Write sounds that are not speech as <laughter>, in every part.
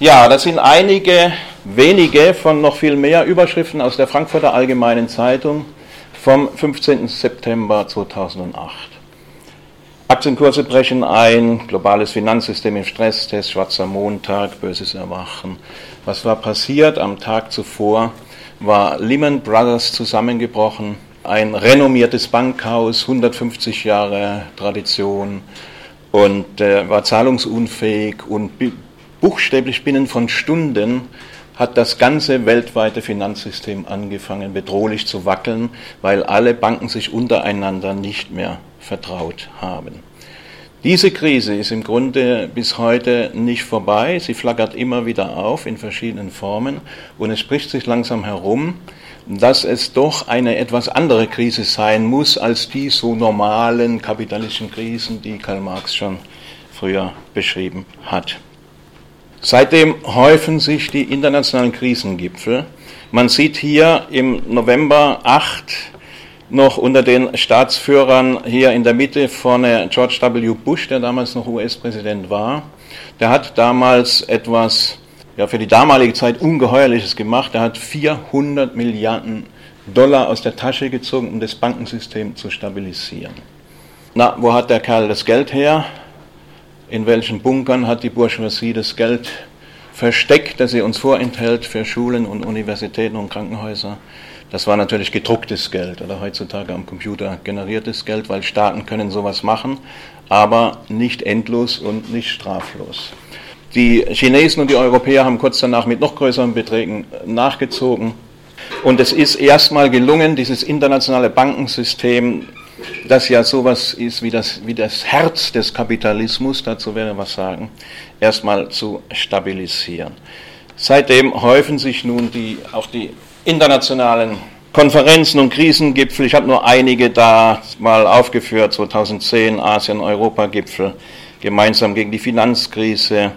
Ja, das sind einige wenige von noch viel mehr Überschriften aus der Frankfurter Allgemeinen Zeitung vom 15. September 2008. Aktienkurse brechen ein, globales Finanzsystem im Stresstest, schwarzer Montag, böses Erwachen. Was war passiert? Am Tag zuvor war Lehman Brothers zusammengebrochen, ein renommiertes Bankhaus, 150 Jahre Tradition und äh, war zahlungsunfähig und buchstäblich binnen von Stunden hat das ganze weltweite Finanzsystem angefangen bedrohlich zu wackeln, weil alle Banken sich untereinander nicht mehr vertraut haben. Diese Krise ist im Grunde bis heute nicht vorbei. Sie flackert immer wieder auf in verschiedenen Formen und es spricht sich langsam herum, dass es doch eine etwas andere Krise sein muss als die so normalen kapitalistischen Krisen, die Karl Marx schon früher beschrieben hat. Seitdem häufen sich die internationalen Krisengipfel. Man sieht hier im November 8 noch unter den Staatsführern hier in der Mitte vorne George W. Bush, der damals noch US-Präsident war. Der hat damals etwas ja, für die damalige Zeit Ungeheuerliches gemacht. Er hat 400 Milliarden Dollar aus der Tasche gezogen, um das Bankensystem zu stabilisieren. Na, wo hat der Kerl das Geld her? In welchen Bunkern hat die Bourgeoisie das Geld versteckt, das sie uns vorenthält für Schulen und Universitäten und Krankenhäuser. Das war natürlich gedrucktes Geld oder heutzutage am Computer generiertes Geld, weil Staaten können sowas machen, aber nicht endlos und nicht straflos. Die Chinesen und die Europäer haben kurz danach mit noch größeren Beträgen nachgezogen. Und es ist erstmal gelungen, dieses internationale Bankensystem das ja sowas ist wie das, wie das Herz des Kapitalismus, dazu werde ich was sagen, erstmal zu stabilisieren. Seitdem häufen sich nun die, auch die internationalen Konferenzen und Krisengipfel. Ich habe nur einige da mal aufgeführt, 2010 Asien-Europa-Gipfel, gemeinsam gegen die Finanzkrise.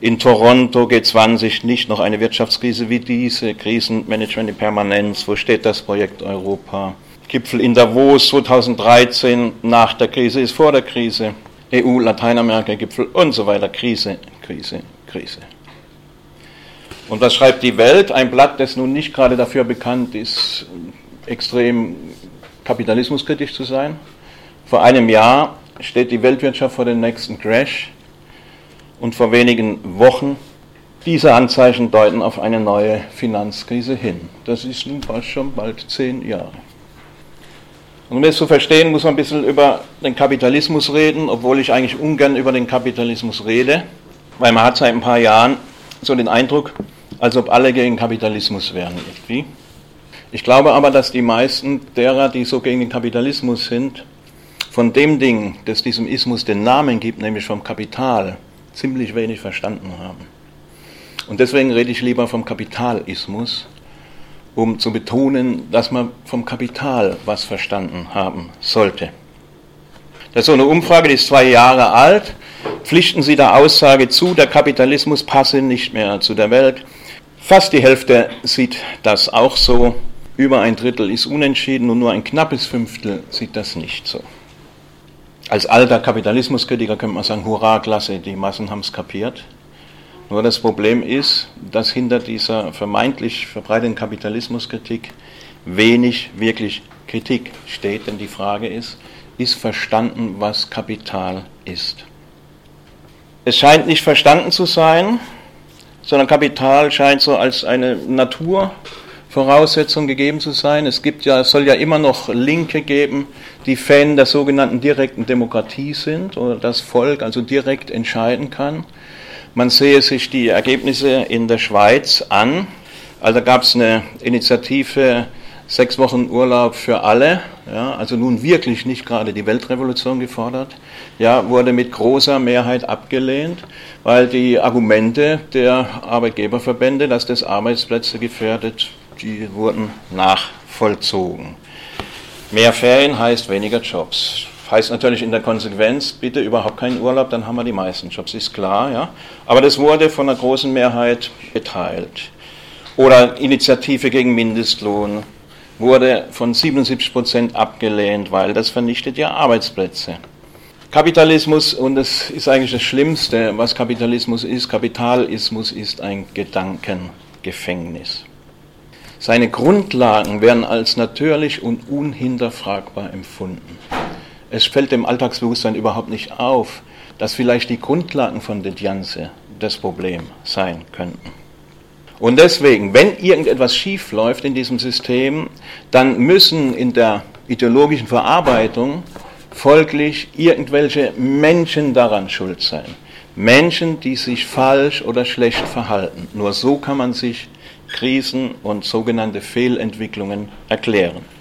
In Toronto G20 nicht noch eine Wirtschaftskrise wie diese, Krisenmanagement in Permanenz, wo steht das Projekt Europa? Gipfel in Davos 2013 nach der Krise ist vor der Krise, EU-Lateinamerika-Gipfel und so weiter. Krise, Krise, Krise. Und was schreibt die Welt? Ein Blatt, das nun nicht gerade dafür bekannt ist, extrem kapitalismuskritisch zu sein. Vor einem Jahr steht die Weltwirtschaft vor dem nächsten Crash und vor wenigen Wochen diese Anzeichen deuten auf eine neue Finanzkrise hin. Das ist nun fast schon bald zehn Jahre. Und um das zu verstehen, muss man ein bisschen über den Kapitalismus reden, obwohl ich eigentlich ungern über den Kapitalismus rede, weil man hat seit ein paar Jahren so den Eindruck, als ob alle gegen Kapitalismus wären irgendwie. Ich glaube aber, dass die meisten derer, die so gegen den Kapitalismus sind, von dem Ding, das diesem Ismus den Namen gibt, nämlich vom Kapital, ziemlich wenig verstanden haben. Und deswegen rede ich lieber vom Kapitalismus, um zu betonen, dass man vom Kapital was verstanden haben sollte. Das ist so eine Umfrage, die ist zwei Jahre alt. Pflichten Sie der Aussage zu, der Kapitalismus passe nicht mehr zu der Welt. Fast die Hälfte sieht das auch so. Über ein Drittel ist unentschieden und nur ein knappes Fünftel sieht das nicht so. Als alter Kapitalismuskritiker könnte man sagen, hurra, klasse, die Massen haben es kapiert. Nur das Problem ist, dass hinter dieser vermeintlich verbreiteten Kapitalismuskritik wenig wirklich Kritik steht, denn die Frage ist, ist verstanden, was Kapital ist? Es scheint nicht verstanden zu sein, sondern Kapital scheint so als eine Naturvoraussetzung gegeben zu sein. Es gibt ja, es soll ja immer noch Linke geben, die Fan der sogenannten direkten Demokratie sind oder das Volk also direkt entscheiden kann. Man sehe sich die Ergebnisse in der Schweiz an. Also gab es eine Initiative, sechs Wochen Urlaub für alle, ja, also nun wirklich nicht gerade die Weltrevolution gefordert, ja, wurde mit großer Mehrheit abgelehnt, weil die Argumente der Arbeitgeberverbände, dass das Arbeitsplätze gefährdet, die wurden nachvollzogen. Mehr Ferien heißt weniger Jobs heißt natürlich in der Konsequenz, bitte überhaupt keinen Urlaub, dann haben wir die meisten Jobs, ist klar, ja. Aber das wurde von einer großen Mehrheit geteilt. Oder Initiative gegen Mindestlohn wurde von 77 Prozent abgelehnt, weil das vernichtet ja Arbeitsplätze. Kapitalismus, und das ist eigentlich das Schlimmste, was Kapitalismus ist, Kapitalismus ist ein Gedankengefängnis. Seine Grundlagen werden als natürlich und unhinterfragbar empfunden. Es fällt dem Alltagsbewusstsein überhaupt nicht auf, dass vielleicht die Grundlagen von De Dianze das Problem sein könnten. Und deswegen, wenn irgendetwas schief läuft in diesem System, dann müssen in der ideologischen Verarbeitung folglich irgendwelche Menschen daran schuld sein. Menschen, die sich falsch oder schlecht verhalten. Nur so kann man sich Krisen und sogenannte Fehlentwicklungen erklären.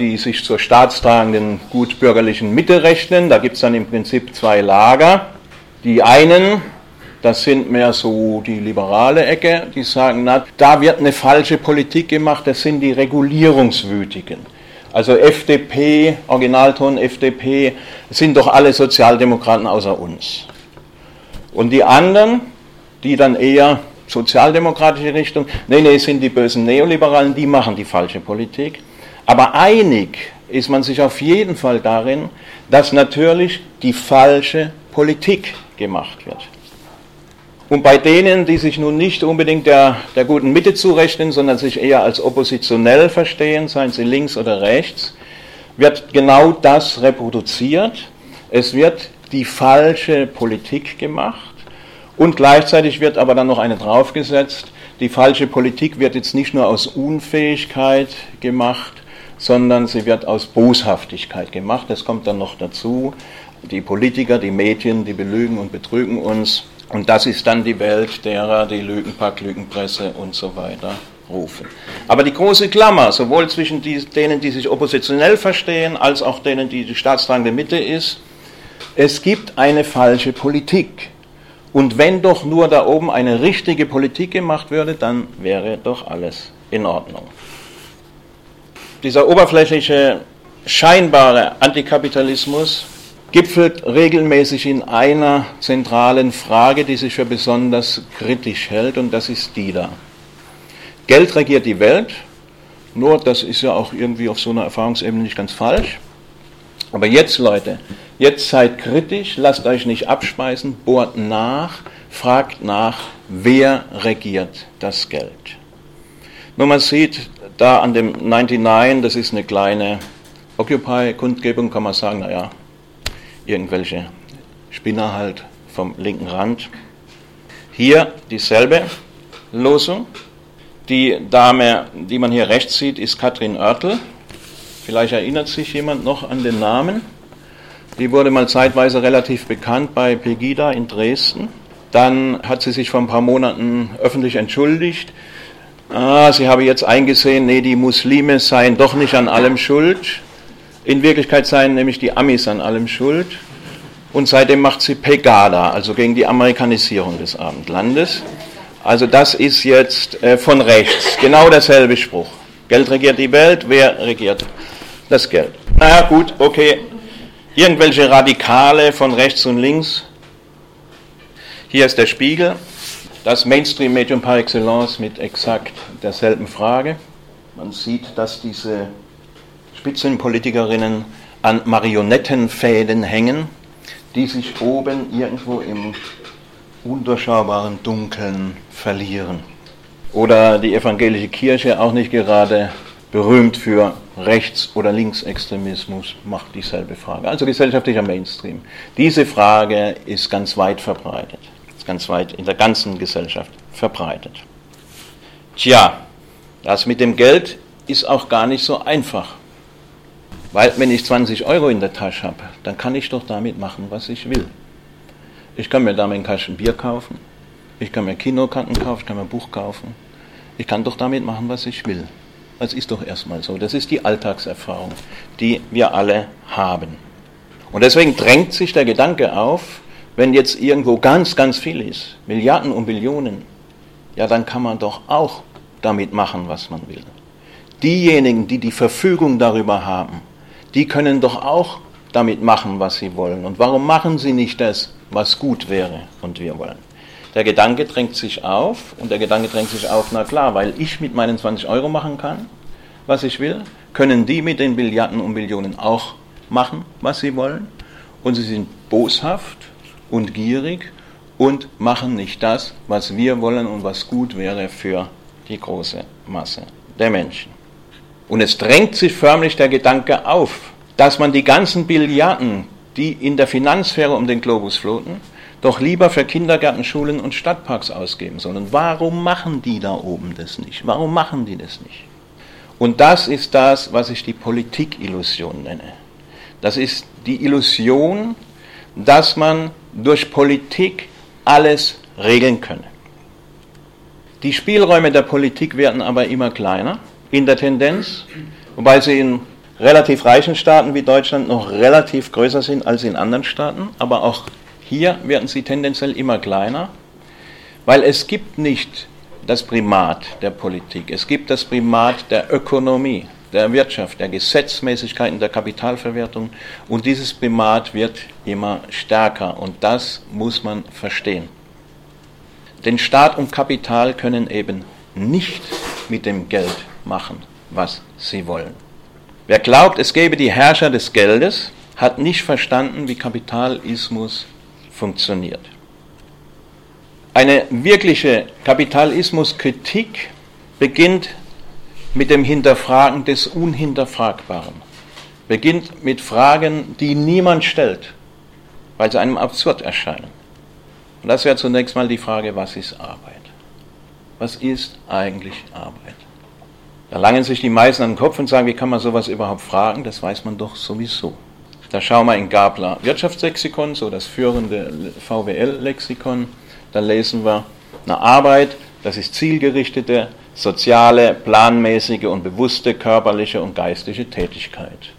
Die sich zur staatstragenden gutbürgerlichen Mitte rechnen, da gibt es dann im Prinzip zwei Lager. Die einen, das sind mehr so die liberale Ecke, die sagen, na, da wird eine falsche Politik gemacht, das sind die Regulierungswütigen. Also FDP, Originalton FDP, sind doch alle Sozialdemokraten außer uns. Und die anderen, die dann eher sozialdemokratische Richtung. Nee, nee, sind die bösen Neoliberalen, die machen die falsche Politik. Aber einig ist man sich auf jeden Fall darin, dass natürlich die falsche Politik gemacht wird. Und bei denen, die sich nun nicht unbedingt der, der guten Mitte zurechnen, sondern sich eher als oppositionell verstehen, seien sie links oder rechts, wird genau das reproduziert. Es wird die falsche Politik gemacht und gleichzeitig wird aber dann noch eine draufgesetzt. Die falsche Politik wird jetzt nicht nur aus Unfähigkeit gemacht, sondern sie wird aus Boshaftigkeit gemacht. Das kommt dann noch dazu. Die Politiker, die Medien, die belügen und betrügen uns. Und das ist dann die Welt derer, die Lügenpack, Lügenpresse und so weiter rufen. Aber die große Klammer, sowohl zwischen denen, die sich oppositionell verstehen, als auch denen, die die staatstragende Mitte ist, es gibt eine falsche Politik. Und wenn doch nur da oben eine richtige Politik gemacht würde, dann wäre doch alles in Ordnung. Dieser oberflächliche, scheinbare Antikapitalismus gipfelt regelmäßig in einer zentralen Frage, die sich für besonders kritisch hält, und das ist die da. Geld regiert die Welt, nur das ist ja auch irgendwie auf so einer Erfahrungsebene nicht ganz falsch. Aber jetzt, Leute, jetzt seid kritisch, lasst euch nicht abspeisen, bohrt nach, fragt nach, wer regiert das Geld. Nur man sieht da an dem 99, das ist eine kleine Occupy-Kundgebung, kann man sagen, naja, irgendwelche Spinner halt vom linken Rand. Hier dieselbe Losung. Die Dame, die man hier rechts sieht, ist Katrin Oertel. Vielleicht erinnert sich jemand noch an den Namen. Die wurde mal zeitweise relativ bekannt bei Pegida in Dresden. Dann hat sie sich vor ein paar Monaten öffentlich entschuldigt. Ah, sie habe jetzt eingesehen, nee, die Muslime seien doch nicht an allem schuld. In Wirklichkeit seien nämlich die Amis an allem schuld. Und seitdem macht sie Pegada, also gegen die Amerikanisierung des Abendlandes. Also das ist jetzt äh, von rechts, genau derselbe Spruch. Geld regiert die Welt, wer regiert das Geld. Naja, gut, okay. Irgendwelche Radikale von rechts und links. Hier ist der Spiegel, das Mainstream-Medium par excellence mit exakt derselben Frage. Man sieht, dass diese Spitzenpolitikerinnen an Marionettenfäden hängen, die sich oben irgendwo im undurchschaubaren Dunkeln verlieren. Oder die evangelische Kirche auch nicht gerade berühmt für Rechts- oder Linksextremismus, macht dieselbe Frage. Also gesellschaftlicher Mainstream. Diese Frage ist ganz weit verbreitet, ganz weit in der ganzen Gesellschaft verbreitet. Tja, das mit dem Geld ist auch gar nicht so einfach. Weil wenn ich 20 Euro in der Tasche habe, dann kann ich doch damit machen, was ich will. Ich kann mir damit Kasten Bier kaufen, ich kann mir Kinokarten kaufen, ich kann mir ein Buch kaufen. Ich kann doch damit machen, was ich will. Das ist doch erstmal so. Das ist die Alltagserfahrung, die wir alle haben. Und deswegen drängt sich der Gedanke auf, wenn jetzt irgendwo ganz, ganz viel ist, Milliarden und Billionen, ja, dann kann man doch auch damit machen, was man will. Diejenigen, die die Verfügung darüber haben, die können doch auch damit machen, was sie wollen. Und warum machen sie nicht das, was gut wäre und wir wollen? Der Gedanke drängt sich auf und der Gedanke drängt sich auf, na klar, weil ich mit meinen 20 Euro machen kann, was ich will, können die mit den Milliarden und Millionen auch machen, was sie wollen. und sie sind boshaft und gierig und machen nicht das, was wir wollen und was gut wäre für die große Masse der Menschen. Und es drängt sich förmlich der Gedanke auf, dass man die ganzen Billiarden, die in der Finanzsphäre um den Globus floten, doch lieber für Kindergärten, Schulen und Stadtparks ausgeben soll. Und warum machen die da oben das nicht? Warum machen die das nicht? Und das ist das, was ich die Politikillusion nenne. Das ist die Illusion, dass man durch Politik alles regeln könne. Die Spielräume der Politik werden aber immer kleiner in der Tendenz, wobei sie in relativ reichen Staaten wie Deutschland noch relativ größer sind als in anderen Staaten, aber auch hier werden sie tendenziell immer kleiner, weil es gibt nicht das Primat der Politik, es gibt das Primat der Ökonomie, der Wirtschaft, der Gesetzmäßigkeiten, der Kapitalverwertung und dieses Primat wird immer stärker und das muss man verstehen. Denn Staat und Kapital können eben nicht mit dem Geld machen, was sie wollen. Wer glaubt, es gäbe die Herrscher des Geldes, hat nicht verstanden, wie Kapitalismus funktioniert. Eine wirkliche Kapitalismuskritik beginnt mit dem Hinterfragen des Unhinterfragbaren, beginnt mit Fragen, die niemand stellt, weil sie einem absurd erscheinen. Und das wäre zunächst mal die Frage, was ist Arbeit? Was ist eigentlich Arbeit? Da langen sich die meisten an den Kopf und sagen, wie kann man sowas überhaupt fragen? Das weiß man doch sowieso. Da schauen wir in Gabler Wirtschaftslexikon, so das führende VWL-Lexikon, da lesen wir eine Arbeit, das ist zielgerichtete, soziale, planmäßige und bewusste körperliche und geistige Tätigkeit.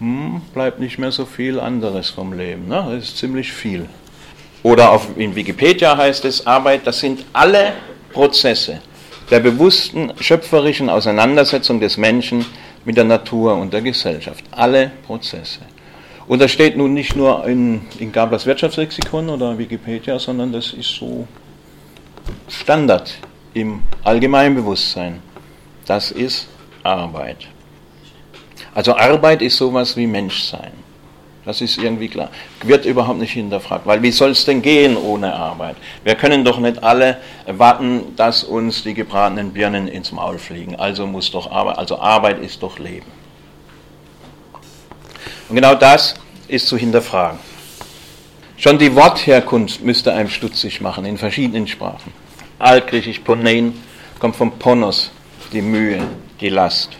Hm, bleibt nicht mehr so viel anderes vom Leben, ne? das ist ziemlich viel. Oder auf, in Wikipedia heißt es, Arbeit, das sind alle Prozesse der bewussten schöpferischen Auseinandersetzung des Menschen mit der Natur und der Gesellschaft. Alle Prozesse. Und das steht nun nicht nur in, in Gablers Wirtschaftslexikon oder Wikipedia, sondern das ist so Standard im Allgemeinbewusstsein. Das ist Arbeit. Also Arbeit ist sowas wie Menschsein. Das ist irgendwie klar. Wird überhaupt nicht hinterfragt, weil wie soll es denn gehen ohne Arbeit? Wir können doch nicht alle warten, dass uns die gebratenen Birnen ins Maul fliegen. Also muss doch Arbeit, also Arbeit ist doch Leben. Und genau das ist zu hinterfragen. Schon die Wortherkunft müsste einem stutzig machen in verschiedenen Sprachen. Altgriechisch Ponein kommt vom Ponos, die Mühe, die Last.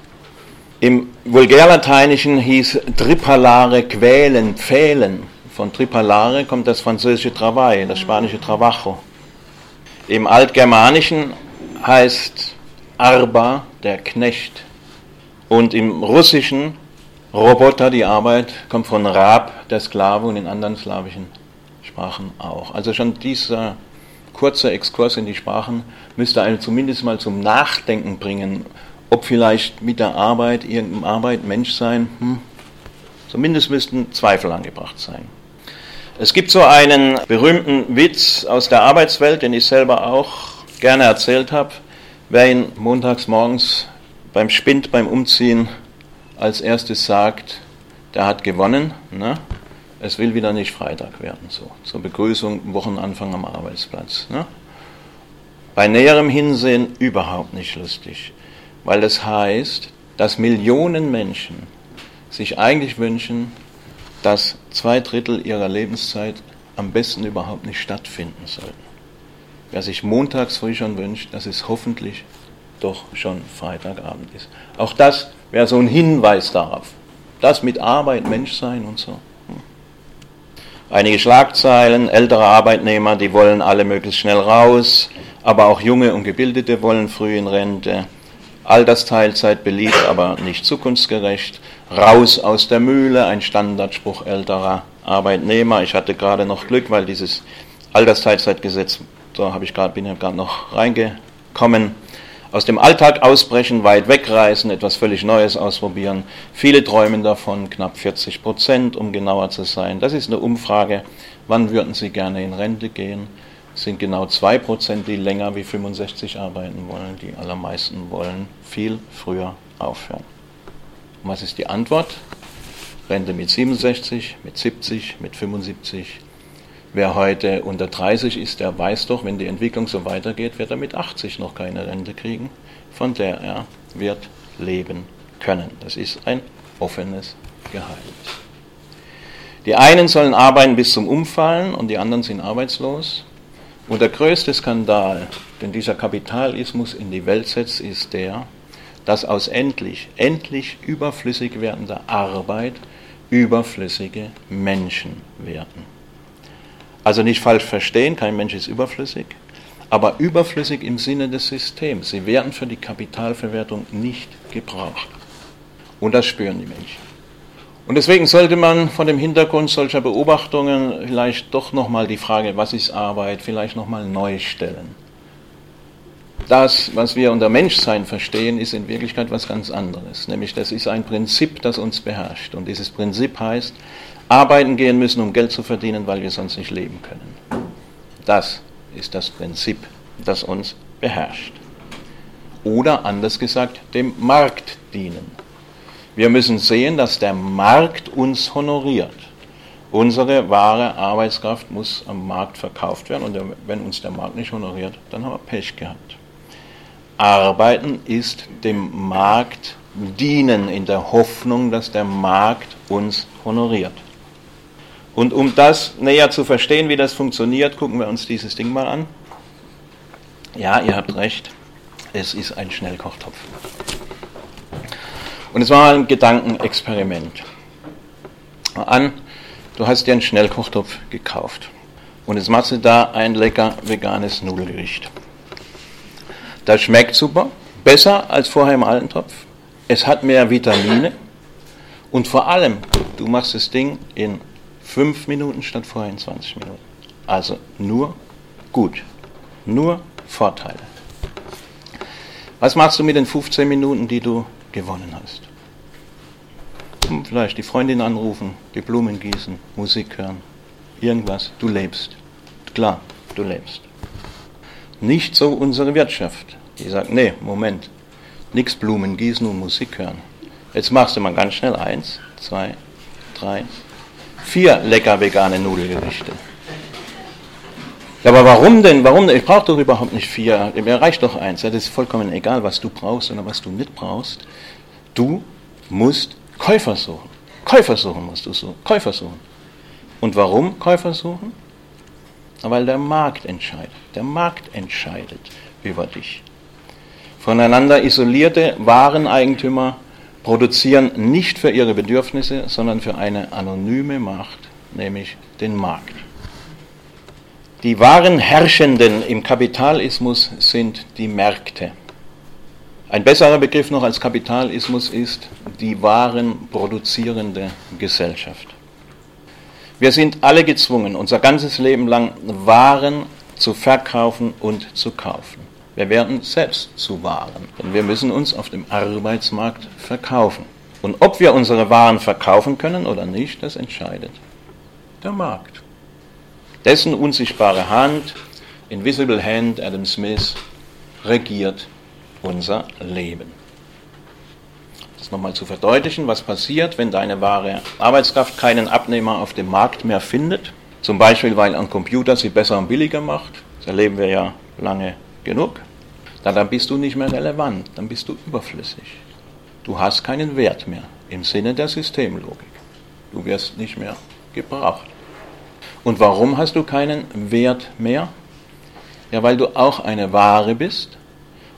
Im Vulgärlateinischen hieß Tripalare quälen, pfählen. Von Tripalare kommt das französische Travail, das spanische Trabajo. Im Altgermanischen heißt Arba der Knecht. Und im Russischen Roboter, die Arbeit, kommt von Rab, der Sklave und in anderen slawischen Sprachen auch. Also schon dieser kurze Exkurs in die Sprachen müsste einen zumindest mal zum Nachdenken bringen, ob vielleicht mit der Arbeit, irgendeine Arbeit, Menschsein, hm, zumindest müssten Zweifel angebracht sein. Es gibt so einen berühmten Witz aus der Arbeitswelt, den ich selber auch gerne erzählt habe. Wer ihn montags morgens beim Spind, beim Umziehen als erstes sagt, der hat gewonnen. Ne? Es will wieder nicht Freitag werden, so zur Begrüßung, Wochenanfang am Arbeitsplatz. Ne? Bei näherem Hinsehen überhaupt nicht lustig, weil das heißt, dass Millionen Menschen sich eigentlich wünschen, dass zwei Drittel ihrer Lebenszeit am besten überhaupt nicht stattfinden sollten. Wer sich montags früh schon wünscht, dass es hoffentlich doch schon Freitagabend ist. Auch das wäre so ein Hinweis darauf. Das mit Arbeit, Menschsein und so. Einige Schlagzeilen, ältere Arbeitnehmer, die wollen alle möglichst schnell raus, aber auch junge und gebildete wollen früh in Rente. Altersteilzeit beliebt, aber nicht zukunftsgerecht. Raus aus der Mühle, ein Standardspruch älterer Arbeitnehmer. Ich hatte gerade noch Glück, weil dieses Altersteilzeitgesetz, da habe ich gerade, bin ich gerade noch reingekommen aus dem Alltag ausbrechen, weit wegreisen, etwas völlig Neues ausprobieren. Viele träumen davon, knapp 40 Prozent, um genauer zu sein. Das ist eine Umfrage. Wann würden Sie gerne in Rente gehen? Es sind genau 2 Prozent, die länger wie 65 arbeiten wollen. Die allermeisten wollen viel früher aufhören. Und was ist die Antwort? Rente mit 67, mit 70, mit 75. Wer heute unter 30 ist, der weiß doch, wenn die Entwicklung so weitergeht, wird er mit 80 noch keine Rente kriegen, von der er wird leben können. Das ist ein offenes Geheimnis. Die einen sollen arbeiten bis zum Umfallen und die anderen sind arbeitslos. Und der größte Skandal, den dieser Kapitalismus in die Welt setzt, ist der, dass aus endlich, endlich überflüssig werdender Arbeit überflüssige Menschen werden. Also nicht falsch verstehen, kein Mensch ist überflüssig, aber überflüssig im Sinne des Systems. Sie werden für die Kapitalverwertung nicht gebraucht. Und das spüren die Menschen. Und deswegen sollte man von dem Hintergrund solcher Beobachtungen vielleicht doch nochmal die Frage, was ist Arbeit, vielleicht nochmal neu stellen. Das, was wir unter Menschsein verstehen, ist in Wirklichkeit was ganz anderes. Nämlich das ist ein Prinzip, das uns beherrscht. Und dieses Prinzip heißt, arbeiten gehen müssen, um Geld zu verdienen, weil wir sonst nicht leben können. Das ist das Prinzip, das uns beherrscht. Oder anders gesagt, dem Markt dienen. Wir müssen sehen, dass der Markt uns honoriert. Unsere wahre Arbeitskraft muss am Markt verkauft werden und wenn uns der Markt nicht honoriert, dann haben wir Pech gehabt. Arbeiten ist dem Markt dienen in der Hoffnung, dass der Markt uns honoriert. Und um das näher zu verstehen, wie das funktioniert, gucken wir uns dieses Ding mal an. Ja, ihr habt recht, es ist ein Schnellkochtopf. Und es war ein Gedankenexperiment. An, du hast dir einen Schnellkochtopf gekauft und jetzt machst du da ein lecker veganes Nudelgericht. Das schmeckt super, besser als vorher im alten Topf. Es hat mehr Vitamine und vor allem, du machst das Ding in 5 Minuten statt vorher in 20 Minuten. Also nur gut, nur Vorteile. Was machst du mit den 15 Minuten, die du gewonnen hast. Vielleicht die Freundin anrufen, die Blumen gießen, Musik hören, irgendwas. Du lebst. Klar, du lebst. Nicht so unsere Wirtschaft. Die sagt, nee, Moment, nichts Blumen gießen und Musik hören. Jetzt machst du mal ganz schnell eins, zwei, drei, vier lecker vegane Nudelgerichte. Ja, aber warum denn? Warum? Ich brauche doch überhaupt nicht vier. Mir reicht doch eins. das ist vollkommen egal, was du brauchst oder was du nicht brauchst. Du musst Käufer suchen. Käufer suchen musst du suchen. Käufer suchen. Und warum Käufer suchen? Weil der Markt entscheidet. Der Markt entscheidet über dich. Voneinander isolierte Wareneigentümer produzieren nicht für ihre Bedürfnisse, sondern für eine anonyme Macht, nämlich den Markt. Die wahren Herrschenden im Kapitalismus sind die Märkte. Ein besserer Begriff noch als Kapitalismus ist die wahren produzierende Gesellschaft. Wir sind alle gezwungen, unser ganzes Leben lang Waren zu verkaufen und zu kaufen. Wir werden selbst zu Waren, denn wir müssen uns auf dem Arbeitsmarkt verkaufen. Und ob wir unsere Waren verkaufen können oder nicht, das entscheidet der Markt. Dessen unsichtbare Hand, Invisible Hand, Adam Smith, regiert unser Leben. Das nochmal zu verdeutlichen, was passiert, wenn deine wahre Arbeitskraft keinen Abnehmer auf dem Markt mehr findet. Zum Beispiel, weil ein Computer sie besser und billiger macht. Das erleben wir ja lange genug. Dann bist du nicht mehr relevant, dann bist du überflüssig. Du hast keinen Wert mehr im Sinne der Systemlogik. Du wirst nicht mehr gebraucht. Und warum hast du keinen Wert mehr? Ja, weil du auch eine Ware bist,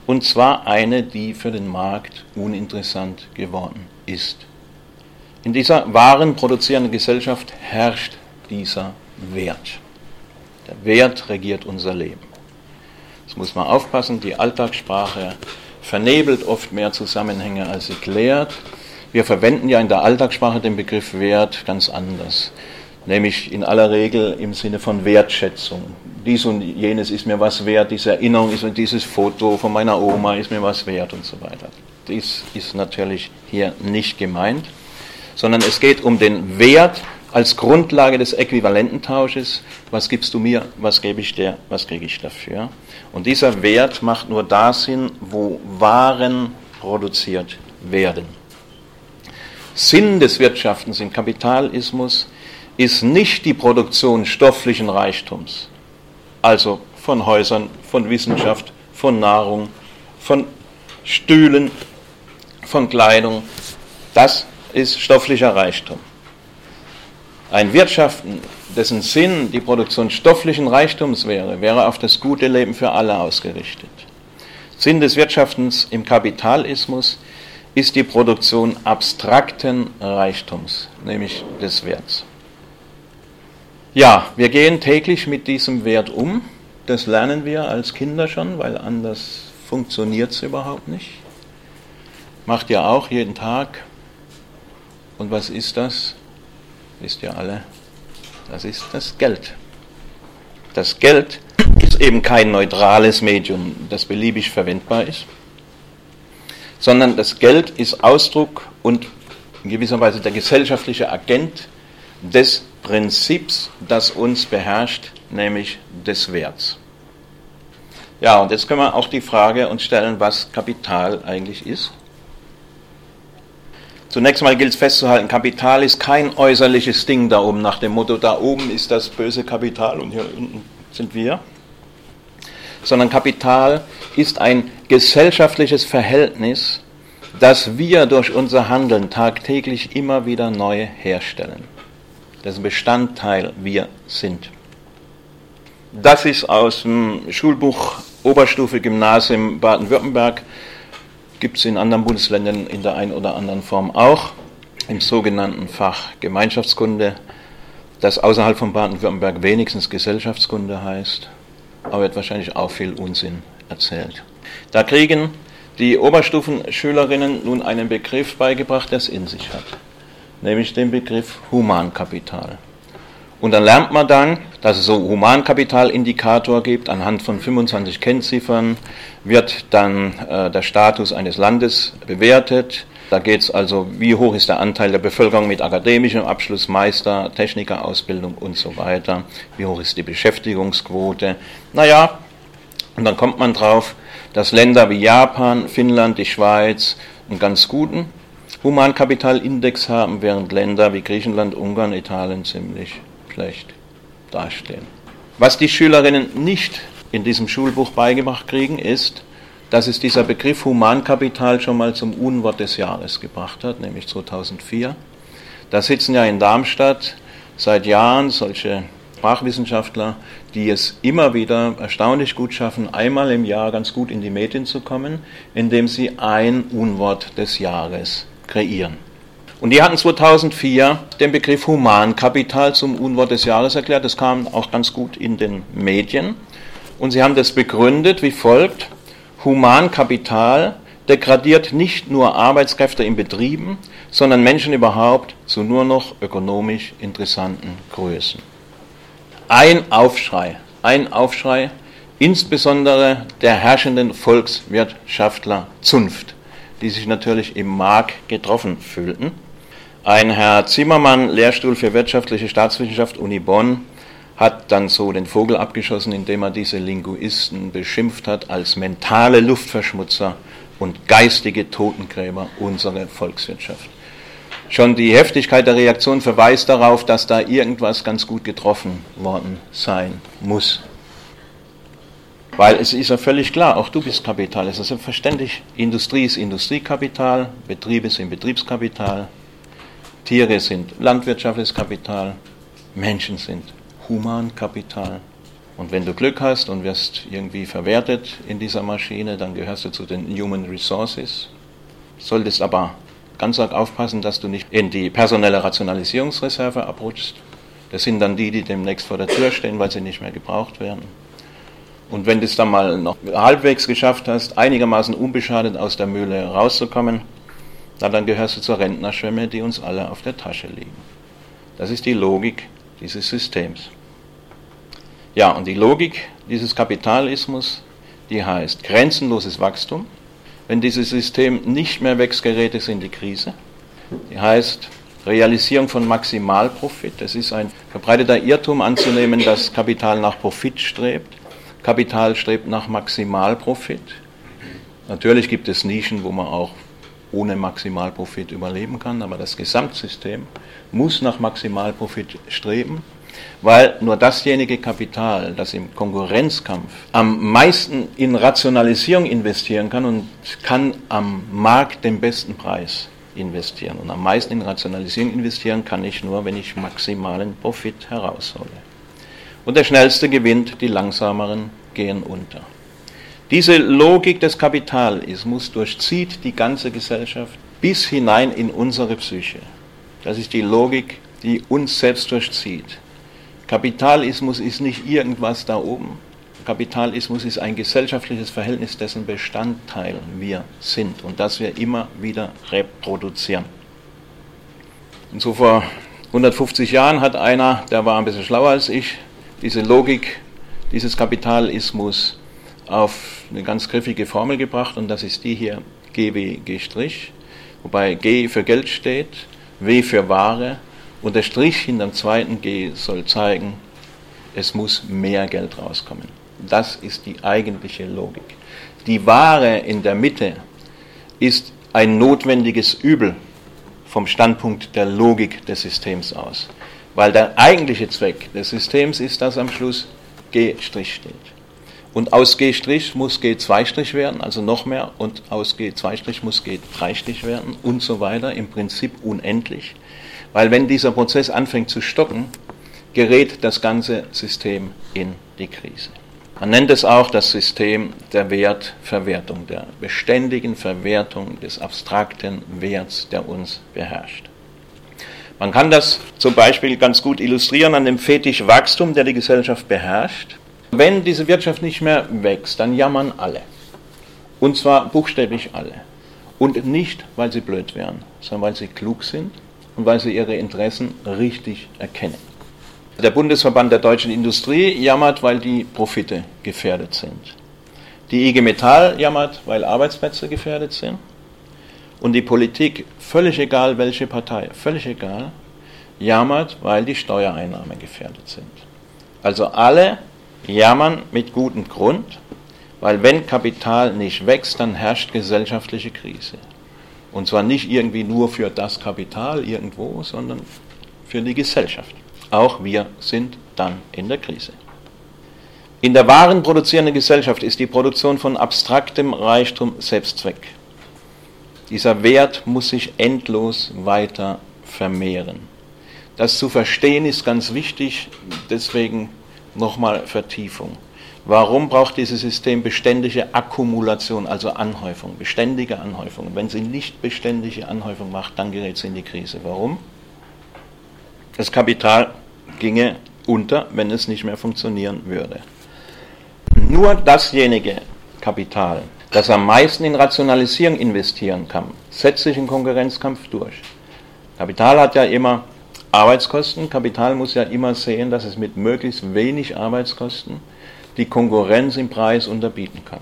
und zwar eine, die für den Markt uninteressant geworden ist. In dieser warenproduzierenden Gesellschaft herrscht dieser Wert. Der Wert regiert unser Leben. Das muss man aufpassen, die Alltagssprache vernebelt oft mehr Zusammenhänge, als sie klärt. Wir verwenden ja in der Alltagssprache den Begriff Wert ganz anders nämlich in aller Regel im Sinne von Wertschätzung. Dies und jenes ist mir was wert, diese Erinnerung ist dieses Foto von meiner Oma ist mir was wert und so weiter. Dies ist natürlich hier nicht gemeint, sondern es geht um den Wert als Grundlage des Äquivalententausches. Was gibst du mir, was gebe ich dir, was kriege ich dafür? Und dieser Wert macht nur da Sinn, wo Waren produziert werden. Sinn des Wirtschaftens im Kapitalismus ist nicht die Produktion stofflichen Reichtums, also von Häusern, von Wissenschaft, von Nahrung, von Stühlen, von Kleidung. Das ist stofflicher Reichtum. Ein Wirtschaften, dessen Sinn die Produktion stofflichen Reichtums wäre, wäre auf das gute Leben für alle ausgerichtet. Sinn des Wirtschaftens im Kapitalismus ist die Produktion abstrakten Reichtums, nämlich des Werts. Ja, wir gehen täglich mit diesem Wert um. Das lernen wir als Kinder schon, weil anders funktioniert es überhaupt nicht. Macht ihr auch jeden Tag. Und was ist das? Wisst ihr alle, das ist das Geld. Das Geld ist eben kein neutrales Medium, das beliebig verwendbar ist, sondern das Geld ist Ausdruck und in gewisser Weise der gesellschaftliche Agent des Prinzips, das uns beherrscht, nämlich des Werts. Ja, und jetzt können wir auch die Frage uns stellen, was Kapital eigentlich ist. Zunächst mal gilt es festzuhalten, Kapital ist kein äußerliches Ding da oben, nach dem Motto, da oben ist das böse Kapital und hier unten sind wir, sondern Kapital ist ein gesellschaftliches Verhältnis, das wir durch unser Handeln tagtäglich immer wieder neu herstellen, dessen Bestandteil wir sind. Das ist aus dem Schulbuch Oberstufe Gymnasium Baden-Württemberg gibt es in anderen Bundesländern in der einen oder anderen Form auch, im sogenannten Fach Gemeinschaftskunde, das außerhalb von Baden-Württemberg wenigstens Gesellschaftskunde heißt, aber wird wahrscheinlich auch viel Unsinn erzählt. Da kriegen die Oberstufenschülerinnen nun einen Begriff beigebracht, der es in sich hat, nämlich den Begriff Humankapital. Und dann lernt man dann, dass es so Humankapitalindikator gibt. Anhand von 25 Kennziffern wird dann äh, der Status eines Landes bewertet. Da geht es also, wie hoch ist der Anteil der Bevölkerung mit akademischem Abschluss, Meister, Technikerausbildung und so weiter. Wie hoch ist die Beschäftigungsquote? Naja, und dann kommt man drauf, dass Länder wie Japan, Finnland, die Schweiz einen ganz guten Humankapitalindex haben, während Länder wie Griechenland, Ungarn, Italien ziemlich schlecht dastehen. Was die Schülerinnen nicht in diesem Schulbuch beigebracht kriegen, ist, dass es dieser Begriff Humankapital schon mal zum Unwort des Jahres gebracht hat, nämlich 2004. Da sitzen ja in Darmstadt seit Jahren solche Sprachwissenschaftler, die es immer wieder erstaunlich gut schaffen, einmal im Jahr ganz gut in die Medien zu kommen, indem sie ein Unwort des Jahres kreieren. Und die hatten 2004 den Begriff Humankapital zum Unwort des Jahres erklärt. Das kam auch ganz gut in den Medien. Und sie haben das begründet wie folgt. Humankapital degradiert nicht nur Arbeitskräfte in Betrieben, sondern Menschen überhaupt zu nur noch ökonomisch interessanten Größen. Ein Aufschrei, ein Aufschrei, insbesondere der herrschenden Volkswirtschaftler Zunft, die sich natürlich im Mark getroffen fühlten. Ein Herr Zimmermann, Lehrstuhl für wirtschaftliche Staatswissenschaft, Uni Bonn, hat dann so den Vogel abgeschossen, indem er diese Linguisten beschimpft hat als mentale Luftverschmutzer und geistige Totengräber unserer Volkswirtschaft. Schon die Heftigkeit der Reaktion verweist darauf, dass da irgendwas ganz gut getroffen worden sein muss. Weil es ist ja völlig klar, auch du bist Kapital. Es ist ja Industrie ist Industriekapital, Betriebe sind Betriebskapital, Tiere sind landwirtschaftliches Kapital, Menschen sind Humankapital. Und wenn du Glück hast und wirst irgendwie verwertet in dieser Maschine, dann gehörst du zu den Human Resources. Solltest aber ganz arg aufpassen, dass du nicht in die personelle Rationalisierungsreserve abrutschst. Das sind dann die, die demnächst vor der Tür stehen, weil sie nicht mehr gebraucht werden. Und wenn du es dann mal noch halbwegs geschafft hast, einigermaßen unbeschadet aus der Mühle rauszukommen, na dann gehörst du zur Rentnerschwemme, die uns alle auf der Tasche liegen. Das ist die Logik dieses Systems. Ja, und die Logik dieses Kapitalismus, die heißt grenzenloses Wachstum. Wenn dieses System nicht mehr wächst, gerät es in die Krise. Die heißt Realisierung von Maximalprofit. Es ist ein verbreiteter Irrtum anzunehmen, dass Kapital nach Profit strebt. Kapital strebt nach Maximalprofit. Natürlich gibt es Nischen, wo man auch ohne Maximalprofit überleben kann, aber das Gesamtsystem muss nach Maximalprofit streben, weil nur dasjenige Kapital, das im Konkurrenzkampf am meisten in Rationalisierung investieren kann und kann am Markt den besten Preis investieren. Und am meisten in Rationalisierung investieren kann ich nur, wenn ich maximalen Profit heraushole. Und der Schnellste gewinnt, die Langsameren gehen unter. Diese Logik des Kapitalismus durchzieht die ganze Gesellschaft bis hinein in unsere Psyche. Das ist die Logik, die uns selbst durchzieht. Kapitalismus ist nicht irgendwas da oben. Kapitalismus ist ein gesellschaftliches Verhältnis, dessen Bestandteil wir sind und das wir immer wieder reproduzieren. Und so vor 150 Jahren hat einer, der war ein bisschen schlauer als ich, diese Logik dieses Kapitalismus auf eine ganz griffige Formel gebracht und das ist die hier G wie G', wobei G für Geld steht, W für Ware und der Strich hinter dem zweiten G soll zeigen, es muss mehr Geld rauskommen. Das ist die eigentliche Logik. Die Ware in der Mitte ist ein notwendiges Übel vom Standpunkt der Logik des Systems aus. Weil der eigentliche Zweck des Systems ist, dass am Schluss G' steht. Und aus G' muss G2' werden, also noch mehr, und aus G2' muss G3' werden und so weiter, im Prinzip unendlich. Weil wenn dieser Prozess anfängt zu stocken, gerät das ganze System in die Krise. Man nennt es auch das System der Wertverwertung, der beständigen Verwertung des abstrakten Werts, der uns beherrscht. Man kann das zum Beispiel ganz gut illustrieren an dem Fetisch Wachstum, der die Gesellschaft beherrscht. Wenn diese Wirtschaft nicht mehr wächst, dann jammern alle. Und zwar buchstäblich alle. Und nicht, weil sie blöd wären, sondern weil sie klug sind und weil sie ihre Interessen richtig erkennen. Der Bundesverband der deutschen Industrie jammert, weil die Profite gefährdet sind. Die IG Metall jammert, weil Arbeitsplätze gefährdet sind. Und die Politik, völlig egal welche Partei, völlig egal, jammert, weil die Steuereinnahmen gefährdet sind. Also alle jammern mit gutem Grund, weil wenn Kapital nicht wächst, dann herrscht gesellschaftliche Krise. Und zwar nicht irgendwie nur für das Kapital irgendwo, sondern für die Gesellschaft. Auch wir sind dann in der Krise. In der wahren produzierenden Gesellschaft ist die Produktion von abstraktem Reichtum Selbstzweck. Dieser Wert muss sich endlos weiter vermehren. Das zu verstehen ist ganz wichtig, deswegen nochmal Vertiefung. Warum braucht dieses System beständige Akkumulation, also Anhäufung, beständige Anhäufung? Wenn sie nicht beständige Anhäufung macht, dann gerät sie in die Krise. Warum? Das Kapital ginge unter, wenn es nicht mehr funktionieren würde. Nur dasjenige Kapital, das am meisten in Rationalisierung investieren kann, setzt sich im Konkurrenzkampf durch. Kapital hat ja immer Arbeitskosten. Kapital muss ja immer sehen, dass es mit möglichst wenig Arbeitskosten die Konkurrenz im Preis unterbieten kann.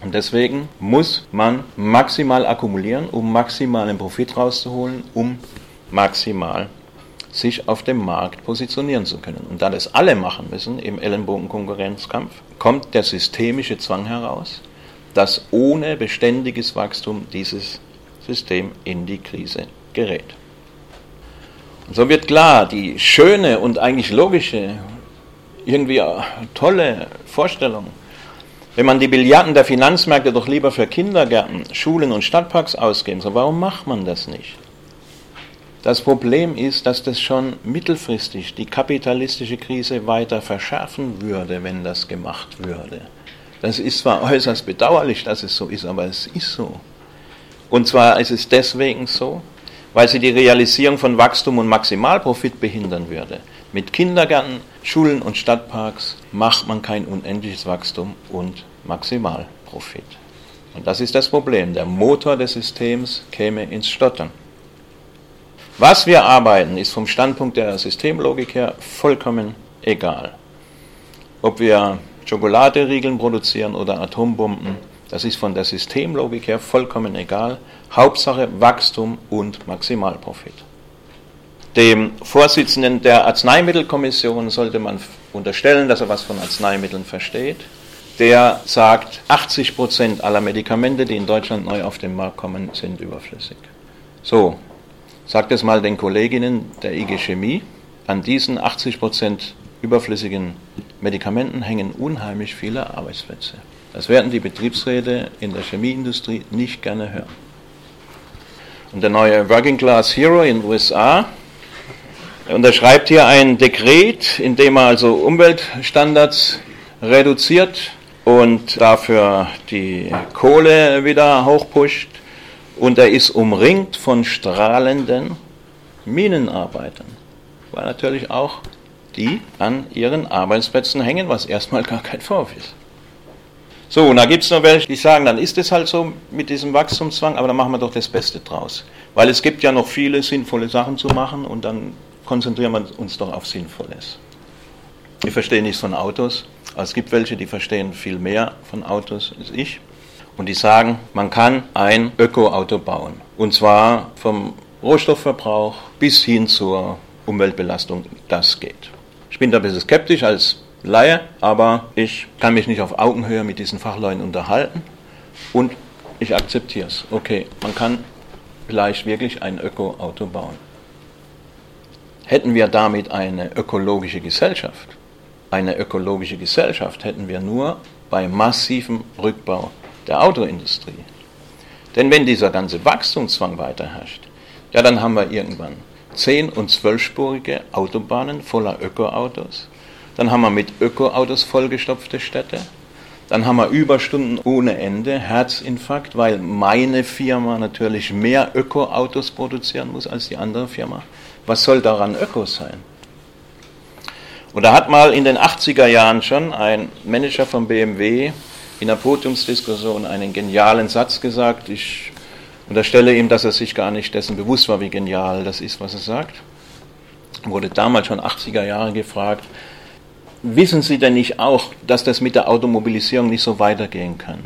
Und deswegen muss man maximal akkumulieren, um maximalen Profit rauszuholen, um maximal sich auf dem Markt positionieren zu können. Und da das alle machen müssen im Ellenbogenkonkurrenzkampf, kommt der systemische Zwang heraus, dass ohne beständiges Wachstum dieses System in die Krise gerät. So wird klar, die schöne und eigentlich logische, irgendwie tolle Vorstellung, wenn man die Billiarden der Finanzmärkte doch lieber für Kindergärten, Schulen und Stadtparks ausgeben soll, warum macht man das nicht? Das Problem ist, dass das schon mittelfristig die kapitalistische Krise weiter verschärfen würde, wenn das gemacht würde. Das ist zwar <laughs> äußerst bedauerlich, dass es so ist, aber es ist so. Und zwar ist es deswegen so, weil sie die Realisierung von Wachstum und Maximalprofit behindern würde. Mit Kindergärten, Schulen und Stadtparks macht man kein unendliches Wachstum und Maximalprofit. Und das ist das Problem. Der Motor des Systems käme ins Stottern. Was wir arbeiten, ist vom Standpunkt der Systemlogik her vollkommen egal. Ob wir Schokoladeriegeln produzieren oder Atombomben, das ist von der Systemlogik her vollkommen egal. Hauptsache Wachstum und Maximalprofit. Dem Vorsitzenden der Arzneimittelkommission sollte man unterstellen, dass er was von Arzneimitteln versteht. der sagt, 80 Prozent aller Medikamente, die in Deutschland neu auf den Markt kommen, sind überflüssig. So, sagt es mal den Kolleginnen der IG Chemie, an diesen 80 Prozent überflüssigen Medikamenten hängen unheimlich viele Arbeitsplätze. Das werden die Betriebsräte in der Chemieindustrie nicht gerne hören. Und der neue Working Class Hero in den USA unterschreibt hier ein Dekret, in dem er also Umweltstandards reduziert und dafür die Kohle wieder hochpusht. Und er ist umringt von strahlenden Minenarbeitern, weil natürlich auch die an ihren Arbeitsplätzen hängen, was erstmal gar kein Vorwurf ist. So, und da gibt es noch welche, die sagen, dann ist es halt so mit diesem Wachstumszwang, aber dann machen wir doch das Beste draus. Weil es gibt ja noch viele sinnvolle Sachen zu machen und dann konzentrieren wir uns doch auf Sinnvolles. Ich verstehe nichts von Autos, aber es gibt welche, die verstehen viel mehr von Autos als ich. Und die sagen, man kann ein Öko-Auto bauen. Und zwar vom Rohstoffverbrauch bis hin zur Umweltbelastung. Das geht. Ich bin da ein bisschen skeptisch als Laie, aber ich kann mich nicht auf Augenhöhe mit diesen Fachleuten unterhalten und ich akzeptiere es. Okay, man kann vielleicht wirklich ein Öko-Auto bauen. Hätten wir damit eine ökologische Gesellschaft, eine ökologische Gesellschaft hätten wir nur bei massivem Rückbau der Autoindustrie. Denn wenn dieser ganze Wachstumszwang weiter herrscht, ja, dann haben wir irgendwann 10- und 12-spurige Autobahnen voller Ökoautos dann haben wir mit Ökoautos vollgestopfte Städte. Dann haben wir Überstunden ohne Ende, Herzinfarkt, weil meine Firma natürlich mehr Ökoautos produzieren muss als die andere Firma. Was soll daran Öko sein? Und da hat mal in den 80er Jahren schon ein Manager von BMW in der Podiumsdiskussion einen genialen Satz gesagt. Ich unterstelle ihm, dass er sich gar nicht dessen bewusst war, wie genial das ist, was er sagt. Wurde damals schon 80er Jahre gefragt, wissen Sie denn nicht auch, dass das mit der Automobilisierung nicht so weitergehen kann?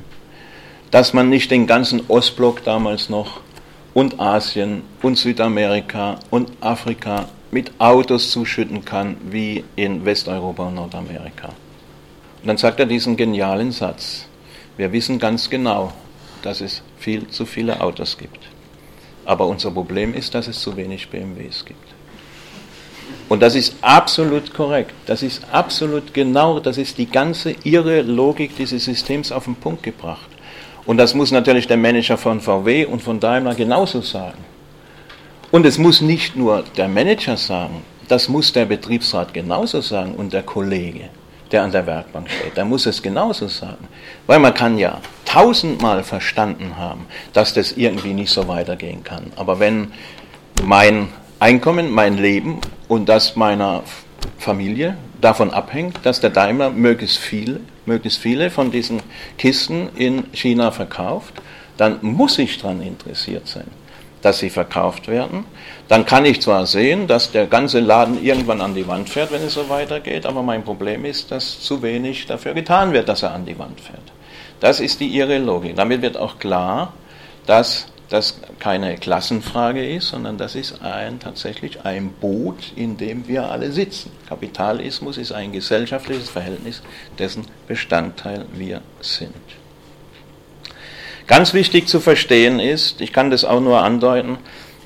Dass man nicht den ganzen Ostblock damals noch und Asien und Südamerika und Afrika mit Autos zuschütten kann wie in Westeuropa und Nordamerika. Und dann sagt er diesen genialen Satz. Wir wissen ganz genau, dass es viel zu viele Autos gibt. Aber unser Problem ist, dass es zu wenig BMWs gibt. Und das ist absolut korrekt. Das ist absolut genau, das ist die ganze irre Logik dieses Systems auf den Punkt gebracht. Und das muss natürlich der Manager von VW und von Daimler genauso sagen. Und es muss nicht nur der Manager sagen, das muss der Betriebsrat genauso sagen und der Kollege, der an der Werkbank steht. Der muss es genauso sagen. Weil man kann ja tausendmal verstanden haben, dass das irgendwie nicht so weitergehen kann. Aber wenn mein Einkommen, mein Leben und das meiner Familie davon abhängt, dass der Daimler möglichst viele, möglichst viele von diesen Kisten in China verkauft, dann muss ich daran interessiert sein, dass sie verkauft werden. Dann kann ich zwar sehen, dass der ganze Laden irgendwann an die Wand fährt, wenn es so weitergeht, aber mein Problem ist, dass zu wenig dafür getan wird, dass er an die Wand fährt. Das ist die ihre Logik. Damit wird auch klar, dass das keine Klassenfrage ist, sondern das ist ein, tatsächlich ein Boot, in dem wir alle sitzen. Kapitalismus ist ein gesellschaftliches Verhältnis, dessen Bestandteil wir sind. Ganz wichtig zu verstehen ist, ich kann das auch nur andeuten,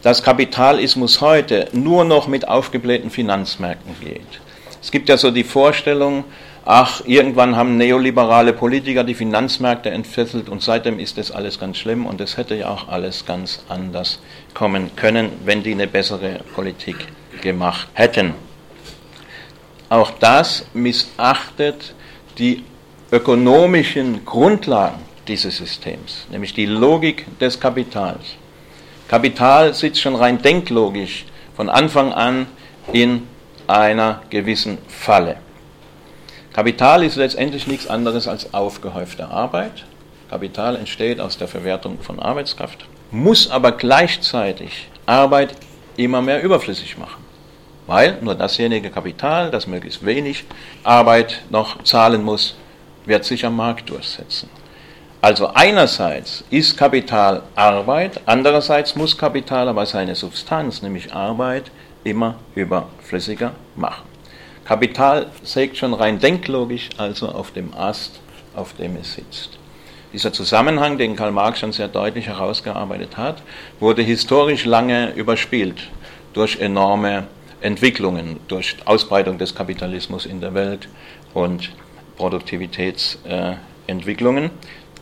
dass Kapitalismus heute nur noch mit aufgeblähten Finanzmärkten geht. Es gibt ja so die Vorstellung, ach, irgendwann haben neoliberale Politiker die Finanzmärkte entfesselt und seitdem ist das alles ganz schlimm und es hätte ja auch alles ganz anders kommen können, wenn die eine bessere Politik gemacht hätten. Auch das missachtet die ökonomischen Grundlagen dieses Systems, nämlich die Logik des Kapitals. Kapital sitzt schon rein denklogisch von Anfang an in einer gewissen Falle. Kapital ist letztendlich nichts anderes als aufgehäufte Arbeit. Kapital entsteht aus der Verwertung von Arbeitskraft, muss aber gleichzeitig Arbeit immer mehr überflüssig machen. Weil nur dasjenige Kapital, das möglichst wenig Arbeit noch zahlen muss, wird sich am Markt durchsetzen. Also einerseits ist Kapital Arbeit, andererseits muss Kapital aber seine Substanz, nämlich Arbeit, immer überflüssiger machen. Kapital sägt schon rein denklogisch also auf dem Ast auf dem es sitzt. Dieser Zusammenhang, den Karl Marx schon sehr deutlich herausgearbeitet hat, wurde historisch lange überspielt durch enorme Entwicklungen, durch Ausbreitung des Kapitalismus in der Welt und Produktivitätsentwicklungen,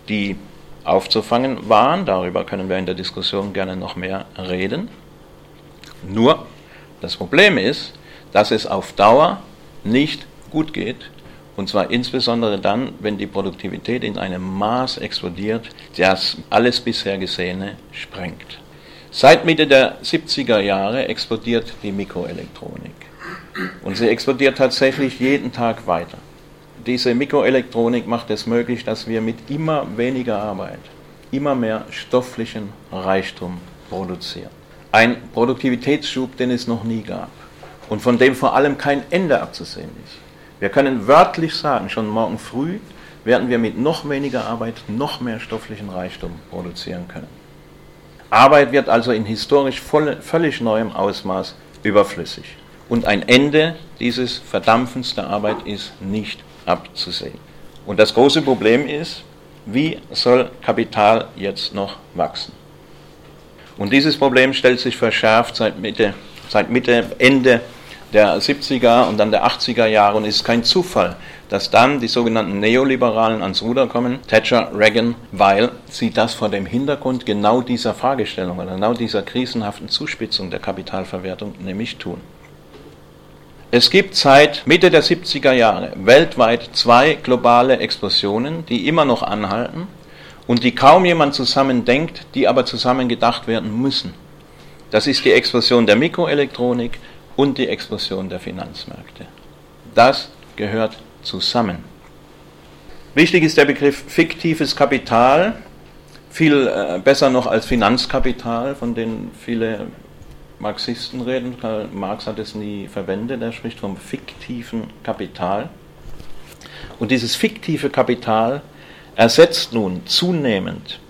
die aufzufangen waren. Darüber können wir in der Diskussion gerne noch mehr reden. Nur das Problem ist, dass es auf Dauer nicht gut geht, und zwar insbesondere dann, wenn die Produktivität in einem Maß explodiert, das alles bisher Gesehene sprengt. Seit Mitte der 70er Jahre explodiert die Mikroelektronik. Und sie explodiert tatsächlich jeden Tag weiter. Diese Mikroelektronik macht es möglich, dass wir mit immer weniger Arbeit immer mehr stofflichen Reichtum produzieren. Ein Produktivitätsschub, den es noch nie gab und von dem vor allem kein Ende abzusehen ist. Wir können wörtlich sagen, schon morgen früh werden wir mit noch weniger Arbeit noch mehr stofflichen Reichtum produzieren können. Arbeit wird also in historisch voll, völlig neuem Ausmaß überflüssig. Und ein Ende dieses Verdampfens der Arbeit ist nicht abzusehen. Und das große Problem ist, wie soll Kapital jetzt noch wachsen? Und dieses Problem stellt sich verschärft seit Mitte, seit Mitte Ende der 70er und dann der 80er Jahre und es ist kein Zufall, dass dann die sogenannten Neoliberalen ans Ruder kommen, Thatcher, Reagan, weil sie das vor dem Hintergrund genau dieser Fragestellung oder genau dieser krisenhaften Zuspitzung der Kapitalverwertung nämlich tun. Es gibt seit Mitte der 70er Jahre weltweit zwei globale Explosionen, die immer noch anhalten und die kaum jemand zusammen denkt, die aber zusammen gedacht werden müssen. Das ist die Explosion der Mikroelektronik und die Explosion der Finanzmärkte. Das gehört zusammen. Wichtig ist der Begriff fiktives Kapital, viel äh, besser noch als Finanzkapital, von dem viele Marxisten reden. Karl Marx hat es nie verwendet, er spricht vom fiktiven Kapital. Und dieses fiktive Kapital ersetzt nun zunehmend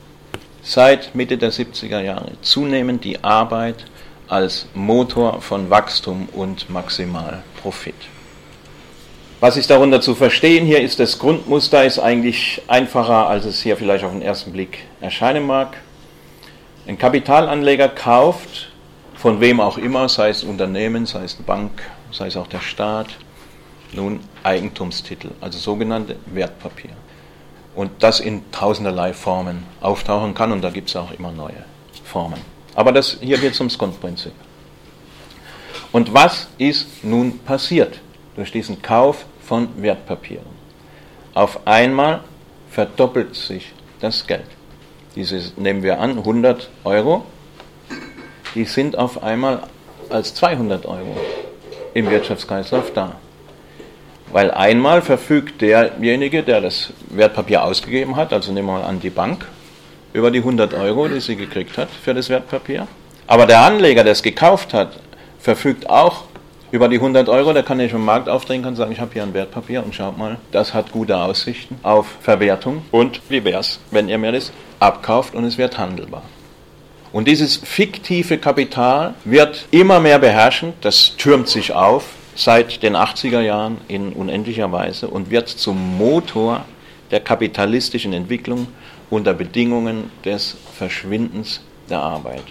seit Mitte der 70er Jahre zunehmend die Arbeit als Motor von Wachstum und Maximalprofit. Was ist darunter zu verstehen hier ist, das Grundmuster ist eigentlich einfacher, als es hier vielleicht auf den ersten Blick erscheinen mag. Ein Kapitalanleger kauft von wem auch immer, sei es Unternehmen, sei es Bank, sei es auch der Staat, nun Eigentumstitel, also sogenannte Wertpapier. Und das in tausenderlei Formen auftauchen kann und da gibt es auch immer neue Formen. Aber das, hier geht es ums Grundprinzip. Und was ist nun passiert durch diesen Kauf von Wertpapieren? Auf einmal verdoppelt sich das Geld. Dieses nehmen wir an, 100 Euro die sind auf einmal als 200 Euro im Wirtschaftskreislauf da. Weil einmal verfügt derjenige, der das Wertpapier ausgegeben hat, also nehmen wir mal an die Bank, über die 100 Euro, die sie gekriegt hat für das Wertpapier. Aber der Anleger, der es gekauft hat, verfügt auch über die 100 Euro, der kann nicht im Markt aufdrehen, kann sagen, ich habe hier ein Wertpapier und schaut mal, das hat gute Aussichten auf Verwertung. Und wie wäre es, wenn ihr mir das abkauft und es wird handelbar? Und dieses fiktive Kapital wird immer mehr beherrschend, das türmt sich auf seit den 80er Jahren in unendlicher Weise und wird zum Motor der kapitalistischen Entwicklung unter Bedingungen des Verschwindens der Arbeit.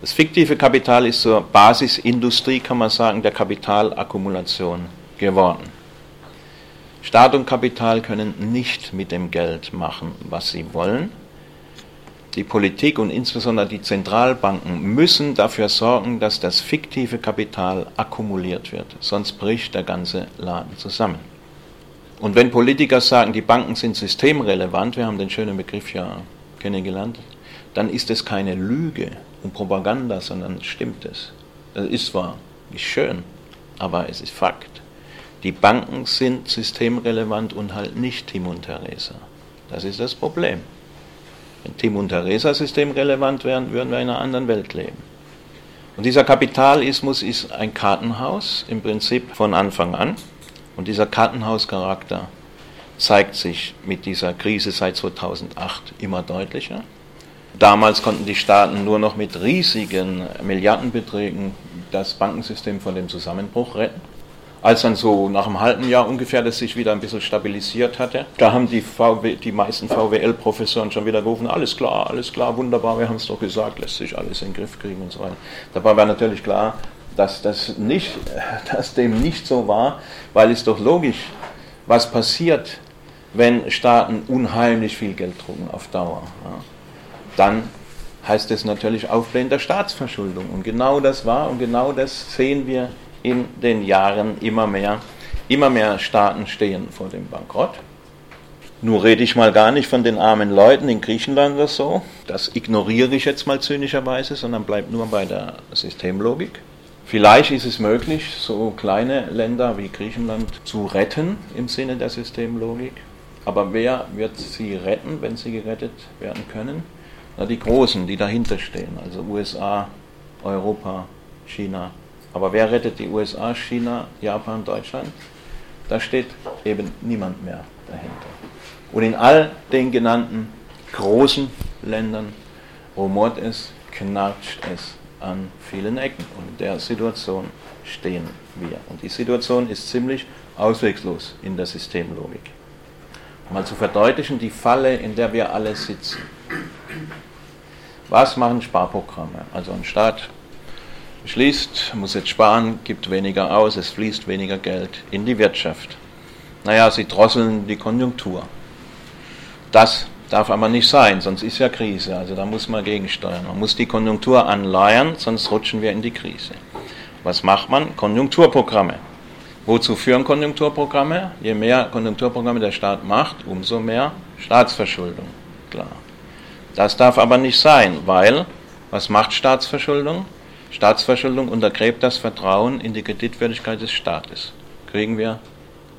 Das fiktive Kapital ist zur Basisindustrie, kann man sagen, der Kapitalakkumulation geworden. Staat und Kapital können nicht mit dem Geld machen, was sie wollen die Politik und insbesondere die Zentralbanken müssen dafür sorgen, dass das fiktive Kapital akkumuliert wird, sonst bricht der ganze Laden zusammen. Und wenn Politiker sagen, die Banken sind systemrelevant, wir haben den schönen Begriff ja kennengelernt, dann ist es keine Lüge und Propaganda, sondern stimmt es. Das ist zwar nicht schön, aber es ist Fakt. Die Banken sind systemrelevant und halt nicht Tim und Theresa. Das ist das Problem. Tim und Theresa System relevant wären, würden wir in einer anderen Welt leben. Und dieser Kapitalismus ist ein Kartenhaus im Prinzip von Anfang an. Und dieser Kartenhauscharakter zeigt sich mit dieser Krise seit 2008 immer deutlicher. Damals konnten die Staaten nur noch mit riesigen Milliardenbeträgen das Bankensystem von dem Zusammenbruch retten. Als dann so nach einem halben Jahr ungefähr das sich wieder ein bisschen stabilisiert hatte, da haben die, VW, die meisten VWL-Professoren schon wieder gerufen, alles klar, alles klar, wunderbar, wir haben es doch gesagt, lässt sich alles in den Griff kriegen und so weiter. Dabei war natürlich klar, dass, das nicht, <laughs> dass dem nicht so war, weil es doch logisch, was passiert, wenn Staaten unheimlich viel Geld drucken auf Dauer. Ja. Dann heißt es natürlich Aufblähen der Staatsverschuldung. Und genau das war und genau das sehen wir in den Jahren immer mehr. Immer mehr Staaten stehen vor dem Bankrott. Nur rede ich mal gar nicht von den armen Leuten in Griechenland oder so. Das ignoriere ich jetzt mal zynischerweise, sondern bleibt nur bei der Systemlogik. Vielleicht ist es möglich, so kleine Länder wie Griechenland zu retten im Sinne der Systemlogik. Aber wer wird sie retten, wenn sie gerettet werden können? Na, die Großen, die dahinter stehen, also USA, Europa, China. Aber wer rettet die USA, China, Japan, Deutschland? Da steht eben niemand mehr dahinter. Und in all den genannten großen Ländern rumort es, knatscht es an vielen Ecken. Und in der Situation stehen wir. Und die Situation ist ziemlich auswegslos in der Systemlogik. Mal zu verdeutlichen, die Falle, in der wir alle sitzen. Was machen Sparprogramme? Also ein Staat beschließt, muss jetzt sparen, gibt weniger aus, es fließt weniger Geld in die Wirtschaft. Naja, sie drosseln die Konjunktur. Das darf aber nicht sein, sonst ist ja Krise. Also da muss man gegensteuern. Man muss die Konjunktur anleiern, sonst rutschen wir in die Krise. Was macht man? Konjunkturprogramme. Wozu führen Konjunkturprogramme? Je mehr Konjunkturprogramme der Staat macht, umso mehr Staatsverschuldung. Klar. Das darf aber nicht sein, weil was macht Staatsverschuldung? Staatsverschuldung untergräbt das Vertrauen in die Kreditwürdigkeit des Staates. Kriegen wir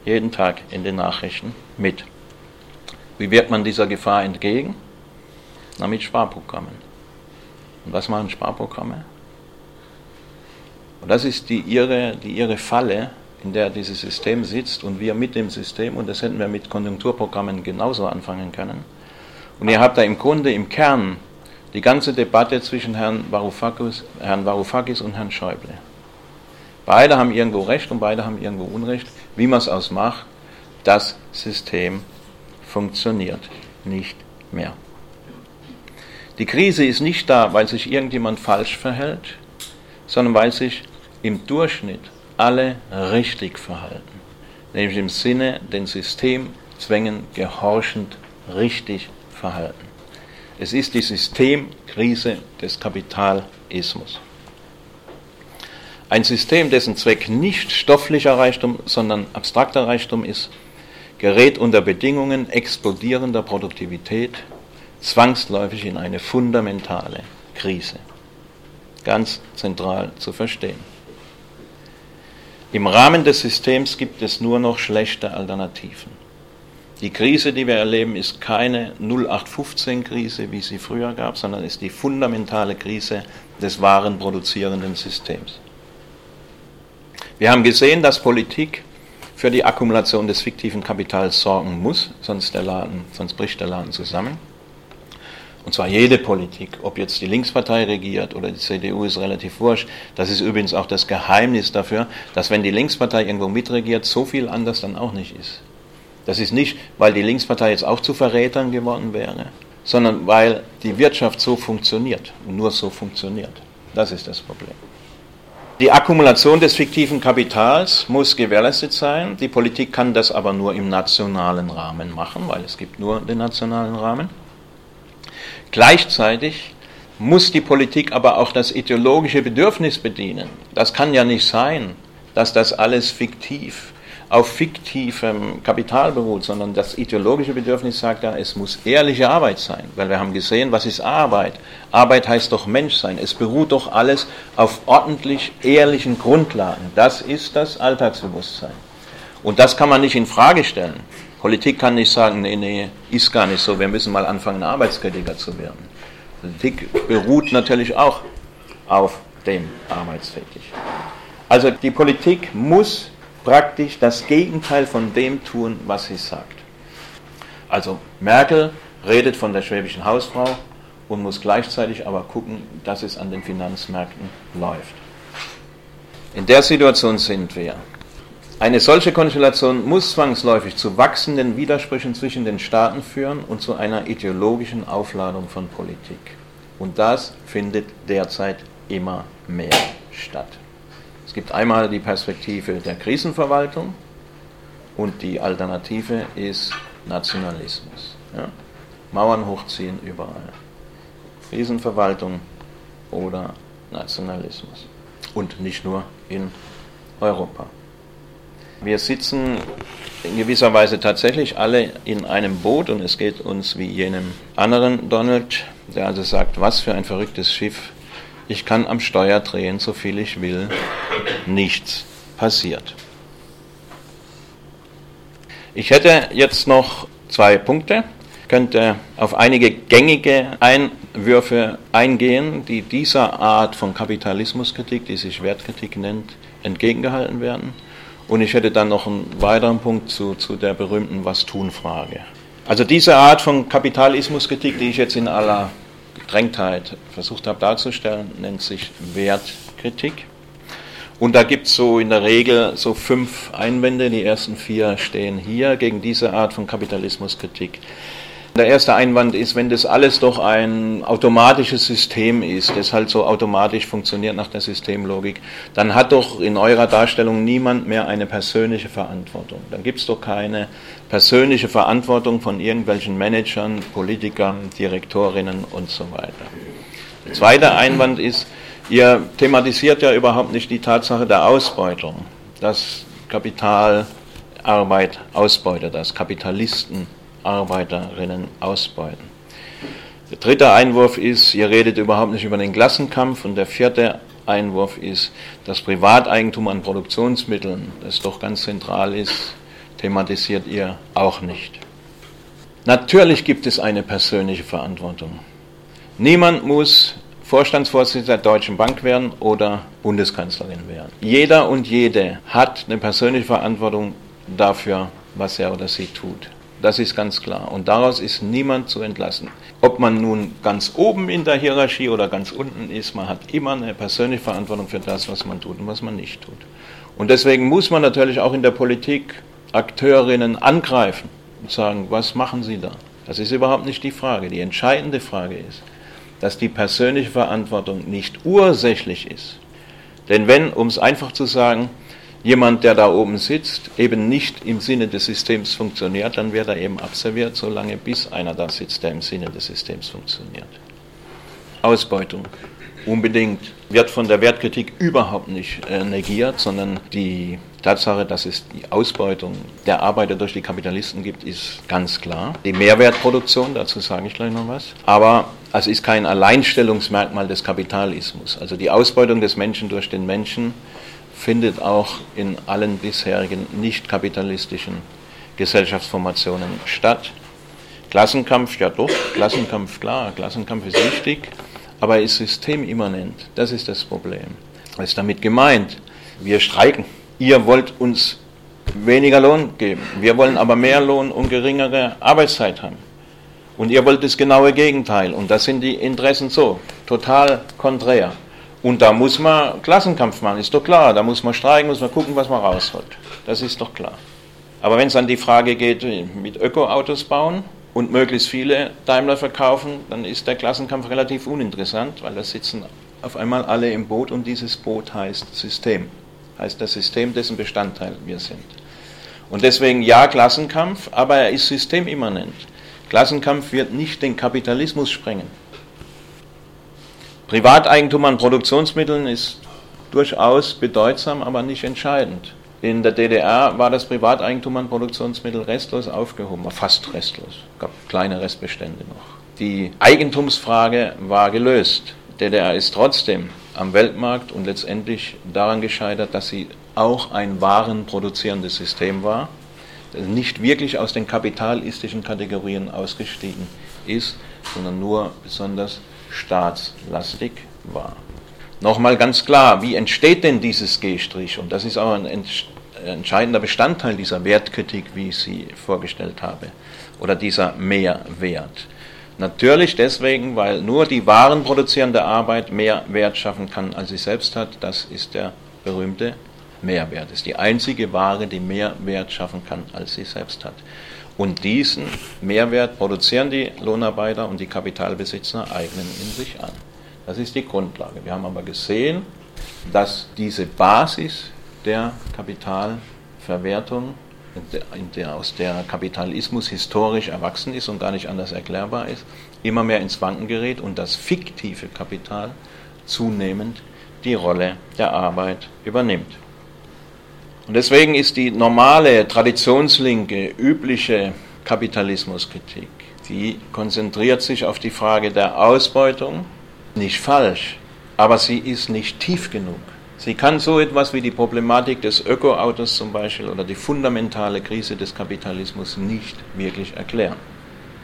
jeden Tag in den Nachrichten mit. Wie wirkt man dieser Gefahr entgegen? Na, mit Sparprogrammen. Und was machen Sparprogramme? Und das ist die ihre, die ihre Falle, in der dieses System sitzt und wir mit dem System, und das hätten wir mit Konjunkturprogrammen genauso anfangen können. Und ihr habt da im Grunde im Kern die ganze Debatte zwischen Herrn Varoufakis, Herrn Varoufakis und Herrn Schäuble. Beide haben irgendwo Recht und beide haben irgendwo Unrecht. Wie man es ausmacht, das System funktioniert nicht mehr. Die Krise ist nicht da, weil sich irgendjemand falsch verhält, sondern weil sich im Durchschnitt alle richtig verhalten, nämlich im Sinne den Systemzwängen gehorchend richtig verhalten. Es ist die Systemkrise des Kapitalismus. Ein System, dessen Zweck nicht stofflicher Reichtum, sondern abstrakter Reichtum ist, gerät unter Bedingungen explodierender Produktivität zwangsläufig in eine fundamentale Krise. Ganz zentral zu verstehen. Im Rahmen des Systems gibt es nur noch schlechte Alternativen. Die Krise, die wir erleben, ist keine 0815-Krise, wie sie früher gab, sondern ist die fundamentale Krise des wahren produzierenden Systems. Wir haben gesehen, dass Politik für die Akkumulation des fiktiven Kapitals sorgen muss, sonst, der Laden, sonst bricht der Laden zusammen. Und zwar jede Politik, ob jetzt die Linkspartei regiert oder die CDU, ist relativ wurscht. Das ist übrigens auch das Geheimnis dafür, dass wenn die Linkspartei irgendwo mitregiert, so viel anders dann auch nicht ist. Das ist nicht, weil die Linkspartei jetzt auch zu Verrätern geworden wäre, sondern weil die Wirtschaft so funktioniert und nur so funktioniert. Das ist das Problem. Die Akkumulation des fiktiven Kapitals muss gewährleistet sein. Die Politik kann das aber nur im nationalen Rahmen machen, weil es gibt nur den nationalen Rahmen. Gleichzeitig muss die Politik aber auch das ideologische Bedürfnis bedienen. Das kann ja nicht sein, dass das alles fiktiv, auf fiktivem Kapital beruht, sondern das ideologische Bedürfnis sagt ja, es muss ehrliche Arbeit sein, weil wir haben gesehen, was ist Arbeit? Arbeit heißt doch Menschsein. Es beruht doch alles auf ordentlich ehrlichen Grundlagen. Das ist das Alltagsbewusstsein. Und das kann man nicht in Frage stellen. Politik kann nicht sagen, nee, nee, ist gar nicht so, wir müssen mal anfangen, Arbeitskritiker zu werden. Politik beruht natürlich auch auf dem Arbeitstätig. Also die Politik muss praktisch das Gegenteil von dem tun, was sie sagt. Also Merkel redet von der schwäbischen Hausfrau und muss gleichzeitig aber gucken, dass es an den Finanzmärkten läuft. In der Situation sind wir. Eine solche Konstellation muss zwangsläufig zu wachsenden Widersprüchen zwischen den Staaten führen und zu einer ideologischen Aufladung von Politik. Und das findet derzeit immer mehr statt. Es gibt einmal die Perspektive der Krisenverwaltung und die Alternative ist Nationalismus. Ja? Mauern hochziehen überall. Krisenverwaltung oder Nationalismus. Und nicht nur in Europa. Wir sitzen in gewisser Weise tatsächlich alle in einem Boot und es geht uns wie jenem anderen Donald, der also sagt, was für ein verrücktes Schiff, ich kann am Steuer drehen, so viel ich will, nichts passiert. Ich hätte jetzt noch zwei Punkte, könnte auf einige gängige Einwürfe eingehen, die dieser Art von Kapitalismuskritik, die sich Wertkritik nennt, entgegengehalten werden. Und ich hätte dann noch einen weiteren Punkt zu, zu der berühmten Was-tun-Frage. Also diese Art von Kapitalismuskritik, die ich jetzt in aller Gedrängtheit versucht habe darzustellen, nennt sich Wertkritik. Und da gibt es so in der Regel so fünf Einwände. Die ersten vier stehen hier gegen diese Art von Kapitalismuskritik. Der erste Einwand ist, wenn das alles doch ein automatisches System ist, das halt so automatisch funktioniert nach der Systemlogik, dann hat doch in eurer Darstellung niemand mehr eine persönliche Verantwortung. Dann gibt es doch keine persönliche Verantwortung von irgendwelchen Managern, Politikern, Direktorinnen und so weiter. Der zweite Einwand ist, ihr thematisiert ja überhaupt nicht die Tatsache der Ausbeutung, dass Kapital Arbeit ausbeutet, dass Kapitalisten Arbeiterinnen ausbeuten. Der dritte Einwurf ist, ihr redet überhaupt nicht über den Klassenkampf und der vierte Einwurf ist, das Privateigentum an Produktionsmitteln, das doch ganz zentral ist, thematisiert ihr auch nicht. Natürlich gibt es eine persönliche Verantwortung. Niemand muss Vorstandsvorsitzender der Deutschen Bank werden oder Bundeskanzlerin werden. Jeder und jede hat eine persönliche Verantwortung dafür, was er oder sie tut. Das ist ganz klar. Und daraus ist niemand zu entlassen. Ob man nun ganz oben in der Hierarchie oder ganz unten ist, man hat immer eine persönliche Verantwortung für das, was man tut und was man nicht tut. Und deswegen muss man natürlich auch in der Politik Akteurinnen angreifen und sagen, was machen Sie da? Das ist überhaupt nicht die Frage. Die entscheidende Frage ist, dass die persönliche Verantwortung nicht ursächlich ist. Denn wenn, um es einfach zu sagen, jemand, der da oben sitzt, eben nicht im Sinne des Systems funktioniert, dann wird er eben abserviert, solange bis einer da sitzt, der im Sinne des Systems funktioniert. Ausbeutung. Unbedingt wird von der Wertkritik überhaupt nicht äh, negiert, sondern die Tatsache, dass es die Ausbeutung der Arbeiter durch die Kapitalisten gibt, ist ganz klar. Die Mehrwertproduktion, dazu sage ich gleich noch was. Aber es ist kein Alleinstellungsmerkmal des Kapitalismus. Also die Ausbeutung des Menschen durch den Menschen findet auch in allen bisherigen nicht kapitalistischen Gesellschaftsformationen statt. Klassenkampf, ja doch, Klassenkampf, klar, Klassenkampf ist wichtig, aber ist systemimmanent. Das ist das Problem. Was ist damit gemeint? Wir streiken. Ihr wollt uns weniger Lohn geben. Wir wollen aber mehr Lohn und geringere Arbeitszeit haben. Und ihr wollt das genaue Gegenteil. Und das sind die Interessen so, total konträr. Und da muss man Klassenkampf machen, ist doch klar. Da muss man streiken, muss man gucken, was man rausholt. Das ist doch klar. Aber wenn es an die Frage geht, mit Ökoautos bauen und möglichst viele Daimler verkaufen, dann ist der Klassenkampf relativ uninteressant, weil da sitzen auf einmal alle im Boot und dieses Boot heißt System. Heißt das System, dessen Bestandteil wir sind. Und deswegen ja Klassenkampf, aber er ist systemimmanent. Klassenkampf wird nicht den Kapitalismus sprengen. Privateigentum an Produktionsmitteln ist durchaus bedeutsam, aber nicht entscheidend. In der DDR war das Privateigentum an Produktionsmitteln restlos aufgehoben, fast restlos. Es gab kleine Restbestände noch. Die Eigentumsfrage war gelöst. DDR ist trotzdem am Weltmarkt und letztendlich daran gescheitert, dass sie auch ein warenproduzierendes System war, das nicht wirklich aus den kapitalistischen Kategorien ausgestiegen ist, sondern nur besonders staatslastig war. Nochmal ganz klar, wie entsteht denn dieses G-Strich? Und das ist auch ein entscheidender Bestandteil dieser Wertkritik, wie ich sie vorgestellt habe, oder dieser Mehrwert. Natürlich deswegen, weil nur die warenproduzierende Arbeit mehr Wert schaffen kann, als sie selbst hat. Das ist der berühmte Mehrwert. ist die einzige Ware, die mehr Wert schaffen kann, als sie selbst hat. Und diesen Mehrwert produzieren die Lohnarbeiter und die Kapitalbesitzer eignen in sich an. Das ist die Grundlage. Wir haben aber gesehen, dass diese Basis der Kapitalverwertung, der, aus der Kapitalismus historisch erwachsen ist und gar nicht anders erklärbar ist, immer mehr ins Wanken gerät und das fiktive Kapital zunehmend die Rolle der Arbeit übernimmt. Und deswegen ist die normale, traditionslinke, übliche Kapitalismuskritik, die konzentriert sich auf die Frage der Ausbeutung, nicht falsch, aber sie ist nicht tief genug. Sie kann so etwas wie die Problematik des Ökoautos zum Beispiel oder die fundamentale Krise des Kapitalismus nicht wirklich erklären.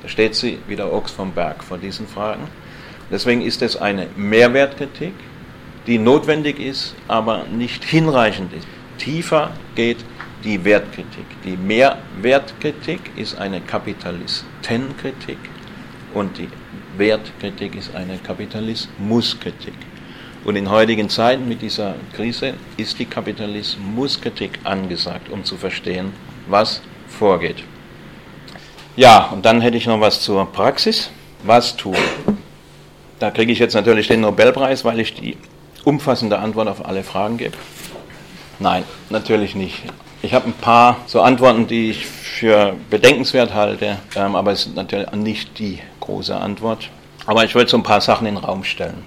Da steht sie wie der Ochs vom Berg vor diesen Fragen. Deswegen ist es eine Mehrwertkritik, die notwendig ist, aber nicht hinreichend ist tiefer geht die Wertkritik. Die Mehrwertkritik ist eine Kapitalistenkritik und die Wertkritik ist eine Kapitalismuskritik. Und in heutigen Zeiten mit dieser Krise ist die Kapitalismuskritik angesagt, um zu verstehen, was vorgeht. Ja, und dann hätte ich noch was zur Praxis. Was tun? Da kriege ich jetzt natürlich den Nobelpreis, weil ich die umfassende Antwort auf alle Fragen gebe. Nein, natürlich nicht. Ich habe ein paar so Antworten, die ich für bedenkenswert halte, ähm, aber es ist natürlich nicht die große Antwort. Aber ich wollte so ein paar Sachen in den Raum stellen.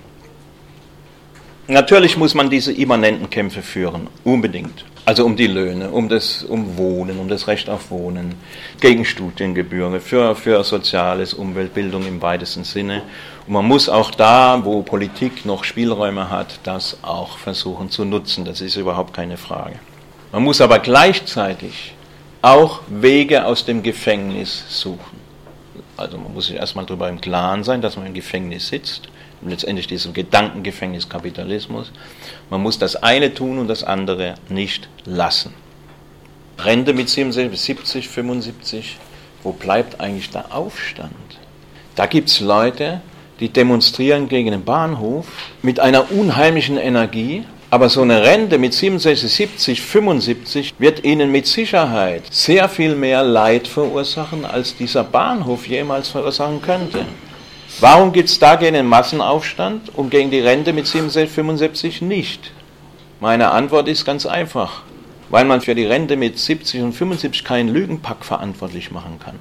Natürlich muss man diese immanenten Kämpfe führen, unbedingt. Also um die Löhne, um das um Wohnen, um das Recht auf Wohnen, gegen Studiengebühren, für, für Soziales, Umweltbildung im weitesten Sinne. Und man muss auch da, wo Politik noch Spielräume hat, das auch versuchen zu nutzen. Das ist überhaupt keine Frage. Man muss aber gleichzeitig auch Wege aus dem Gefängnis suchen. Also man muss sich erstmal darüber im Klaren sein, dass man im Gefängnis sitzt letztendlich diesem Gedankengefängnis Kapitalismus. Man muss das eine tun und das andere nicht lassen. Rente mit 67, 70, 75, wo bleibt eigentlich der Aufstand? Da gibt es Leute, die demonstrieren gegen den Bahnhof mit einer unheimlichen Energie, aber so eine Rente mit 67, 70, 75 wird ihnen mit Sicherheit sehr viel mehr Leid verursachen, als dieser Bahnhof jemals verursachen könnte. Warum gibt es dagegen einen Massenaufstand und gegen die Rente mit 67, 75 nicht? Meine Antwort ist ganz einfach, weil man für die Rente mit 70 und 75 keinen Lügenpack verantwortlich machen kann.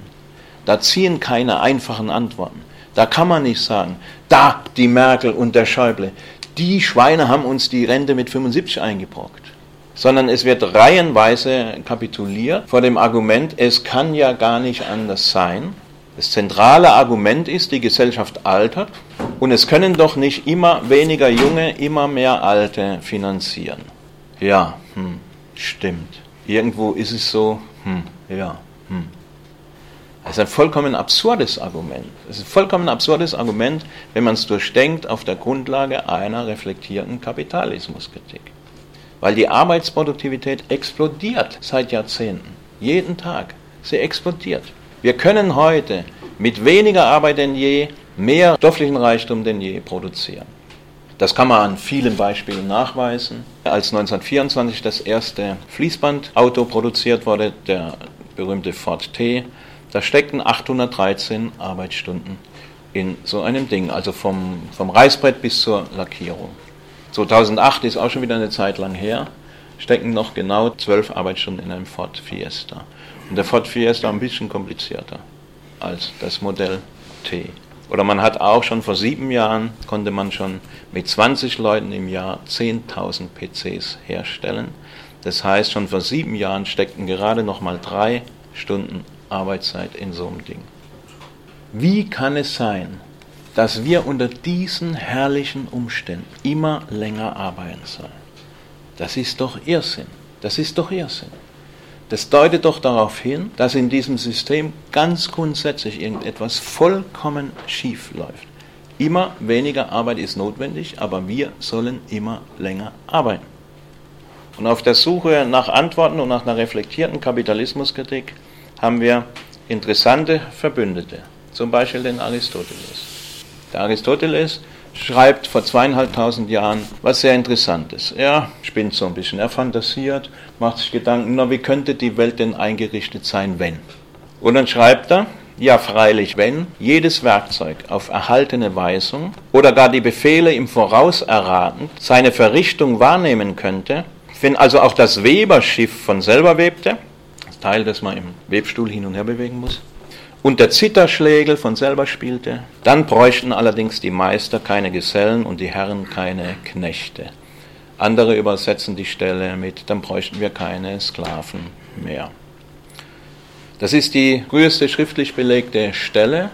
Da ziehen keine einfachen Antworten. Da kann man nicht sagen, da die Merkel und der Schäuble, die Schweine haben uns die Rente mit 75 eingebrockt. Sondern es wird reihenweise kapituliert vor dem Argument, es kann ja gar nicht anders sein, das zentrale Argument ist, die Gesellschaft altert und es können doch nicht immer weniger Junge, immer mehr Alte finanzieren. Ja, hm, stimmt. Irgendwo ist es so, hm, ja, hm. Das ist ein vollkommen absurdes Argument. Das ist ein vollkommen absurdes Argument, wenn man es durchdenkt auf der Grundlage einer reflektierten Kapitalismuskritik. Weil die Arbeitsproduktivität explodiert seit Jahrzehnten. Jeden Tag. Sie explodiert. Wir können heute mit weniger Arbeit denn je mehr stofflichen Reichtum denn je produzieren. Das kann man an vielen Beispielen nachweisen. Als 1924 das erste Fließbandauto produziert wurde, der berühmte Ford T, da steckten 813 Arbeitsstunden in so einem Ding, also vom, vom Reißbrett bis zur Lackierung. 2008 ist auch schon wieder eine Zeit lang her, stecken noch genau 12 Arbeitsstunden in einem Ford Fiesta. Und der Ford Fiesta ein bisschen komplizierter als das Modell T. Oder man hat auch schon vor sieben Jahren, konnte man schon mit 20 Leuten im Jahr 10.000 PCs herstellen. Das heißt, schon vor sieben Jahren steckten gerade noch mal drei Stunden Arbeitszeit in so einem Ding. Wie kann es sein, dass wir unter diesen herrlichen Umständen immer länger arbeiten sollen? Das ist doch Irrsinn. Das ist doch Irrsinn. Das deutet doch darauf hin, dass in diesem System ganz grundsätzlich irgendetwas vollkommen schief läuft. Immer weniger Arbeit ist notwendig, aber wir sollen immer länger arbeiten. Und auf der Suche nach Antworten und nach einer reflektierten Kapitalismuskritik haben wir interessante Verbündete, zum Beispiel den Aristoteles. Der Aristoteles schreibt vor zweieinhalbtausend Jahren was sehr Interessantes. Er spinnt so ein bisschen, er fantasiert, macht sich Gedanken, na, wie könnte die Welt denn eingerichtet sein, wenn? Und dann schreibt er, ja, freilich, wenn jedes Werkzeug auf erhaltene Weisung oder gar die Befehle im Voraus erratend seine Verrichtung wahrnehmen könnte, wenn also auch das Weberschiff von selber webte, das Teil, das man im Webstuhl hin und her bewegen muss, und der Zitterschlägel von selber spielte, dann bräuchten allerdings die Meister keine Gesellen und die Herren keine Knechte. Andere übersetzen die Stelle mit, dann bräuchten wir keine Sklaven mehr. Das ist die früheste schriftlich belegte Stelle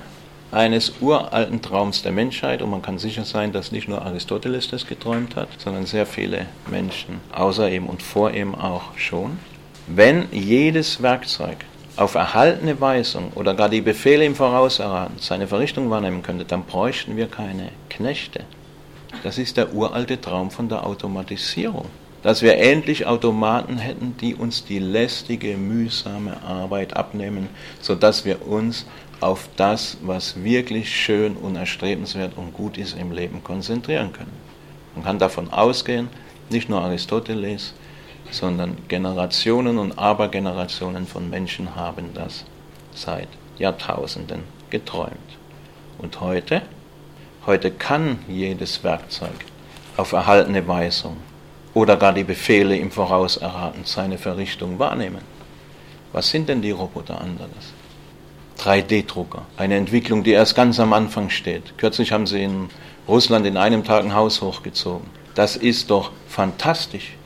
eines uralten Traums der Menschheit und man kann sicher sein, dass nicht nur Aristoteles das geträumt hat, sondern sehr viele Menschen außer ihm und vor ihm auch schon. Wenn jedes Werkzeug auf erhaltene Weisung oder gar die Befehle im Voraus erraten seine Verrichtung wahrnehmen könnte, dann bräuchten wir keine Knechte. Das ist der uralte Traum von der Automatisierung. Dass wir endlich Automaten hätten, die uns die lästige, mühsame Arbeit abnehmen, sodass wir uns auf das, was wirklich schön und erstrebenswert und gut ist im Leben, konzentrieren können. Man kann davon ausgehen, nicht nur Aristoteles, sondern Generationen und Abergenerationen von Menschen haben das seit Jahrtausenden geträumt. Und heute? Heute kann jedes Werkzeug auf erhaltene Weisung oder gar die Befehle im Voraus erraten seine Verrichtung wahrnehmen. Was sind denn die Roboter anderes? 3D-Drucker, eine Entwicklung, die erst ganz am Anfang steht. Kürzlich haben sie in Russland in einem Tag ein Haus hochgezogen. Das ist doch fantastisch.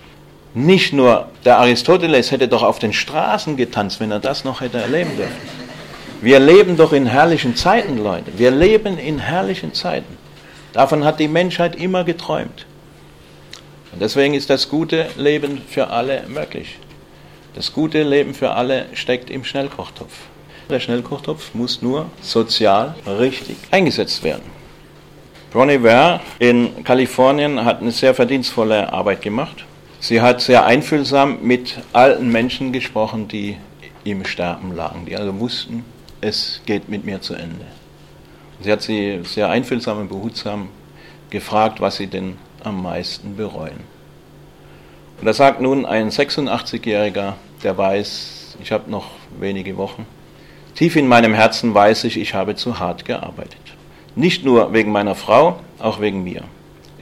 Nicht nur der Aristoteles hätte doch auf den Straßen getanzt, wenn er das noch hätte erleben dürfen. Wir leben doch in herrlichen Zeiten, Leute. Wir leben in herrlichen Zeiten. Davon hat die Menschheit immer geträumt. Und deswegen ist das gute Leben für alle möglich. Das gute Leben für alle steckt im Schnellkochtopf. Der Schnellkochtopf muss nur sozial richtig eingesetzt werden. Bronnie Ware in Kalifornien hat eine sehr verdienstvolle Arbeit gemacht. Sie hat sehr einfühlsam mit alten Menschen gesprochen, die im Sterben lagen, die also wussten, es geht mit mir zu Ende. Sie hat sie sehr einfühlsam und behutsam gefragt, was sie denn am meisten bereuen. Und da sagt nun ein 86-Jähriger, der weiß, ich habe noch wenige Wochen, tief in meinem Herzen weiß ich, ich habe zu hart gearbeitet. Nicht nur wegen meiner Frau, auch wegen mir.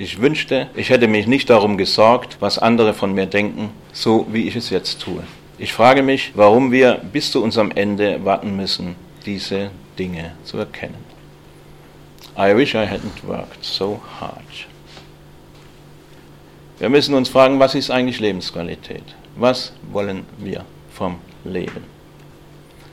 Ich wünschte, ich hätte mich nicht darum gesorgt, was andere von mir denken, so wie ich es jetzt tue. Ich frage mich, warum wir bis zu unserem Ende warten müssen, diese Dinge zu erkennen. I wish I hadn't worked so hard. Wir müssen uns fragen, was ist eigentlich Lebensqualität? Was wollen wir vom Leben?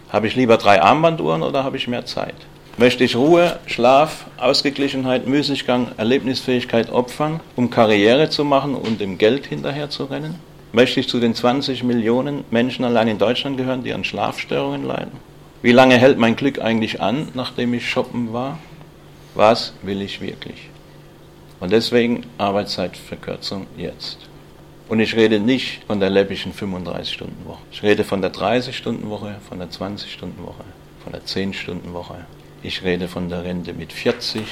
Habe ich lieber drei Armbanduhren oder habe ich mehr Zeit? Möchte ich Ruhe, Schlaf, Ausgeglichenheit, Müßiggang, Erlebnisfähigkeit opfern, um Karriere zu machen und dem Geld hinterher zu rennen? Möchte ich zu den 20 Millionen Menschen allein in Deutschland gehören, die an Schlafstörungen leiden? Wie lange hält mein Glück eigentlich an, nachdem ich shoppen war? Was will ich wirklich? Und deswegen Arbeitszeitverkürzung jetzt. Und ich rede nicht von der läppischen 35-Stunden-Woche. Ich rede von der 30-Stunden-Woche, von der 20-Stunden-Woche, von der 10-Stunden-Woche, ich rede von der Rente mit 40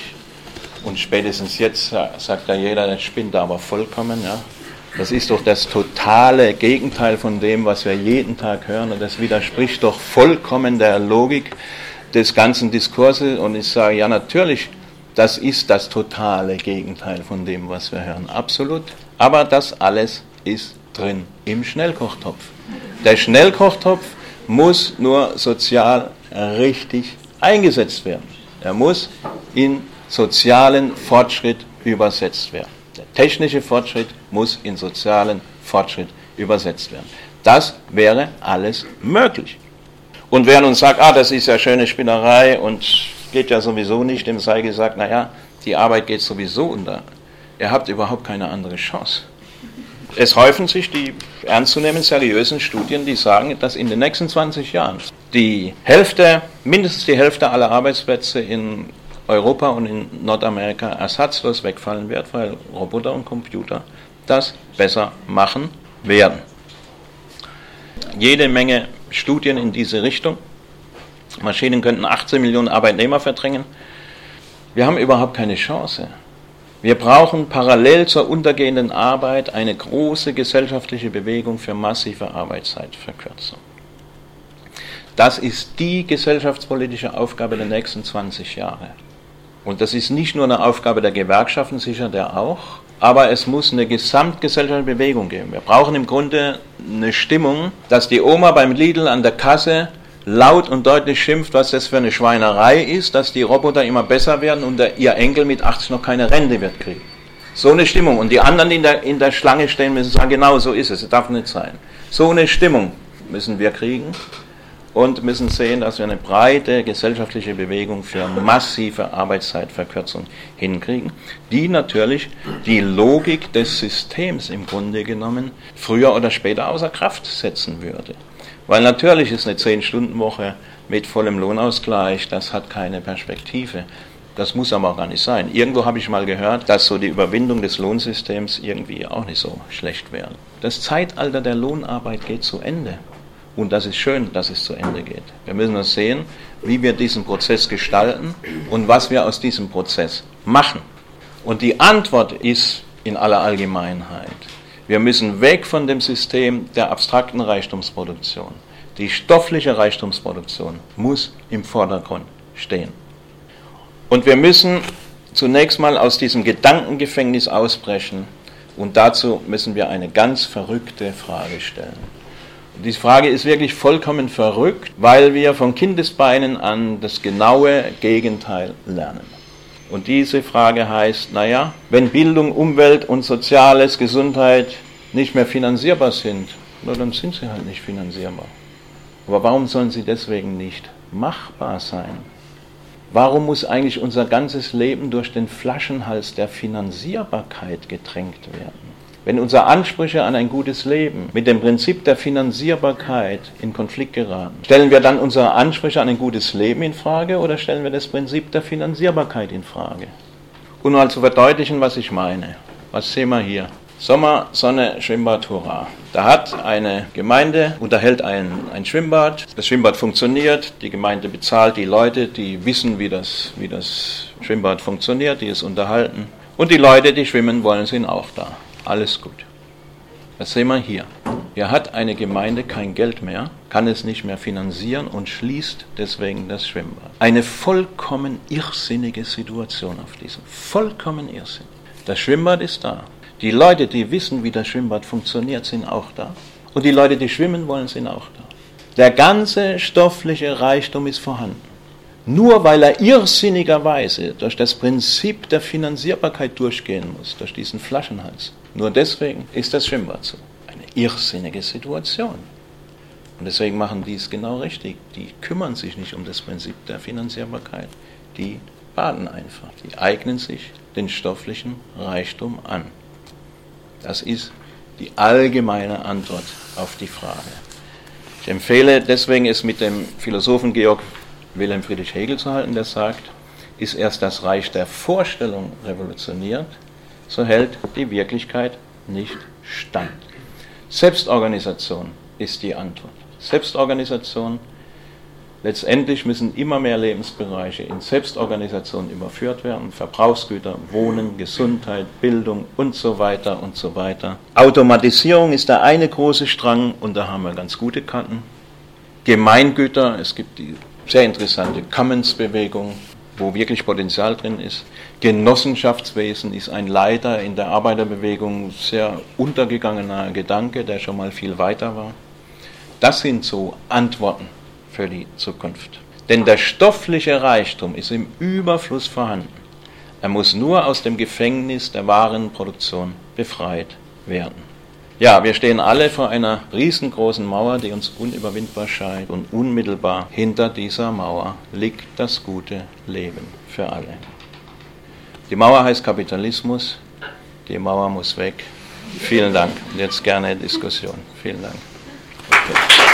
und spätestens jetzt sagt ja jeder, das spinnt aber vollkommen. Ja. Das ist doch das totale Gegenteil von dem, was wir jeden Tag hören und das widerspricht doch vollkommen der Logik des ganzen Diskurses und ich sage, ja natürlich, das ist das totale Gegenteil von dem, was wir hören, absolut. Aber das alles ist drin im Schnellkochtopf. Der Schnellkochtopf muss nur sozial richtig eingesetzt werden. Er muss in sozialen Fortschritt übersetzt werden. Der technische Fortschritt muss in sozialen Fortschritt übersetzt werden. Das wäre alles möglich. Und wer nun sagt, ah, das ist ja schöne Spinnerei und geht ja sowieso nicht, dem sei gesagt, naja, die Arbeit geht sowieso unter. Ihr habt überhaupt keine andere Chance. Es häufen sich die ernstzunehmend seriösen Studien, die sagen, dass in den nächsten 20 Jahren die Hälfte, mindestens die Hälfte aller Arbeitsplätze in Europa und in Nordamerika ersatzlos wegfallen wird, weil Roboter und Computer das besser machen werden. Jede Menge Studien in diese Richtung. Maschinen könnten 18 Millionen Arbeitnehmer verdrängen. Wir haben überhaupt keine Chance. Wir brauchen parallel zur untergehenden Arbeit eine große gesellschaftliche Bewegung für massive Arbeitszeitverkürzung. Das ist die gesellschaftspolitische Aufgabe der nächsten 20 Jahre. Und das ist nicht nur eine Aufgabe der Gewerkschaften, sicher der auch, aber es muss eine gesamtgesellschaftliche Bewegung geben. Wir brauchen im Grunde eine Stimmung, dass die Oma beim Lidl an der Kasse laut und deutlich schimpft, was das für eine Schweinerei ist, dass die Roboter immer besser werden und der, ihr Enkel mit 80 noch keine Rente wird kriegen. So eine Stimmung. Und die anderen, die in der, in der Schlange stehen, müssen sagen, genau so ist es, es darf nicht sein. So eine Stimmung müssen wir kriegen und müssen sehen, dass wir eine breite gesellschaftliche Bewegung für massive Arbeitszeitverkürzung hinkriegen, die natürlich die Logik des Systems im Grunde genommen früher oder später außer Kraft setzen würde. Weil natürlich ist eine 10-Stunden-Woche mit vollem Lohnausgleich, das hat keine Perspektive. Das muss aber auch gar nicht sein. Irgendwo habe ich mal gehört, dass so die Überwindung des Lohnsystems irgendwie auch nicht so schlecht wäre. Das Zeitalter der Lohnarbeit geht zu Ende. Und das ist schön, dass es zu Ende geht. Wir müssen uns sehen, wie wir diesen Prozess gestalten und was wir aus diesem Prozess machen. Und die Antwort ist in aller Allgemeinheit, wir müssen weg von dem System der abstrakten Reichtumsproduktion. Die stoffliche Reichtumsproduktion muss im Vordergrund stehen. Und wir müssen zunächst mal aus diesem Gedankengefängnis ausbrechen und dazu müssen wir eine ganz verrückte Frage stellen. Diese Frage ist wirklich vollkommen verrückt, weil wir von Kindesbeinen an das genaue Gegenteil lernen. Und diese Frage heißt, naja, wenn Bildung, Umwelt und Soziales, Gesundheit nicht mehr finanzierbar sind, na, dann sind sie halt nicht finanzierbar. Aber warum sollen sie deswegen nicht machbar sein? Warum muss eigentlich unser ganzes Leben durch den Flaschenhals der Finanzierbarkeit gedrängt werden? Wenn unsere Ansprüche an ein gutes Leben mit dem Prinzip der Finanzierbarkeit in Konflikt geraten, stellen wir dann unsere Ansprüche an ein gutes Leben in Frage oder stellen wir das Prinzip der Finanzierbarkeit in Frage? Um mal zu verdeutlichen, was ich meine. Was sehen wir hier? Sommer, Sonne, Schwimmbad, Hurra. Da hat eine Gemeinde, unterhält ein, ein Schwimmbad. Das Schwimmbad funktioniert, die Gemeinde bezahlt die Leute, die wissen, wie das, wie das Schwimmbad funktioniert, die es unterhalten. Und die Leute, die schwimmen wollen, sind auch da. Alles gut. Das sehen wir hier. Hier hat eine Gemeinde kein Geld mehr, kann es nicht mehr finanzieren und schließt deswegen das Schwimmbad. Eine vollkommen irrsinnige Situation auf diesem. Vollkommen irrsinnig. Das Schwimmbad ist da. Die Leute, die wissen, wie das Schwimmbad funktioniert, sind auch da. Und die Leute, die schwimmen wollen, sind auch da. Der ganze stoffliche Reichtum ist vorhanden. Nur weil er irrsinnigerweise durch das Prinzip der Finanzierbarkeit durchgehen muss, durch diesen Flaschenhals. Nur deswegen ist das Schwimmbad so. Eine irrsinnige Situation. Und deswegen machen die es genau richtig. Die kümmern sich nicht um das Prinzip der Finanzierbarkeit. Die baden einfach. Die eignen sich den stofflichen Reichtum an. Das ist die allgemeine Antwort auf die Frage. Ich empfehle deswegen es mit dem Philosophen Georg Wilhelm Friedrich Hegel zu halten, der sagt, ist erst das Reich der Vorstellung revolutioniert, so hält die Wirklichkeit nicht stand. Selbstorganisation ist die Antwort. Selbstorganisation. Letztendlich müssen immer mehr Lebensbereiche in Selbstorganisation überführt werden. Verbrauchsgüter, Wohnen, Gesundheit, Bildung und so weiter und so weiter. Automatisierung ist der eine große Strang und da haben wir ganz gute Kanten. Gemeingüter, es gibt die sehr interessante Commons-Bewegung, wo wirklich Potenzial drin ist. Genossenschaftswesen ist ein leider in der Arbeiterbewegung sehr untergegangener Gedanke, der schon mal viel weiter war. Das sind so Antworten für die Zukunft. Denn der stoffliche Reichtum ist im Überfluss vorhanden. Er muss nur aus dem Gefängnis der wahren Produktion befreit werden. Ja, wir stehen alle vor einer riesengroßen Mauer, die uns unüberwindbar scheint. Und unmittelbar hinter dieser Mauer liegt das gute Leben für alle. Die Mauer heißt Kapitalismus. Die Mauer muss weg. Vielen Dank. Und jetzt gerne Diskussion. Vielen Dank. Okay.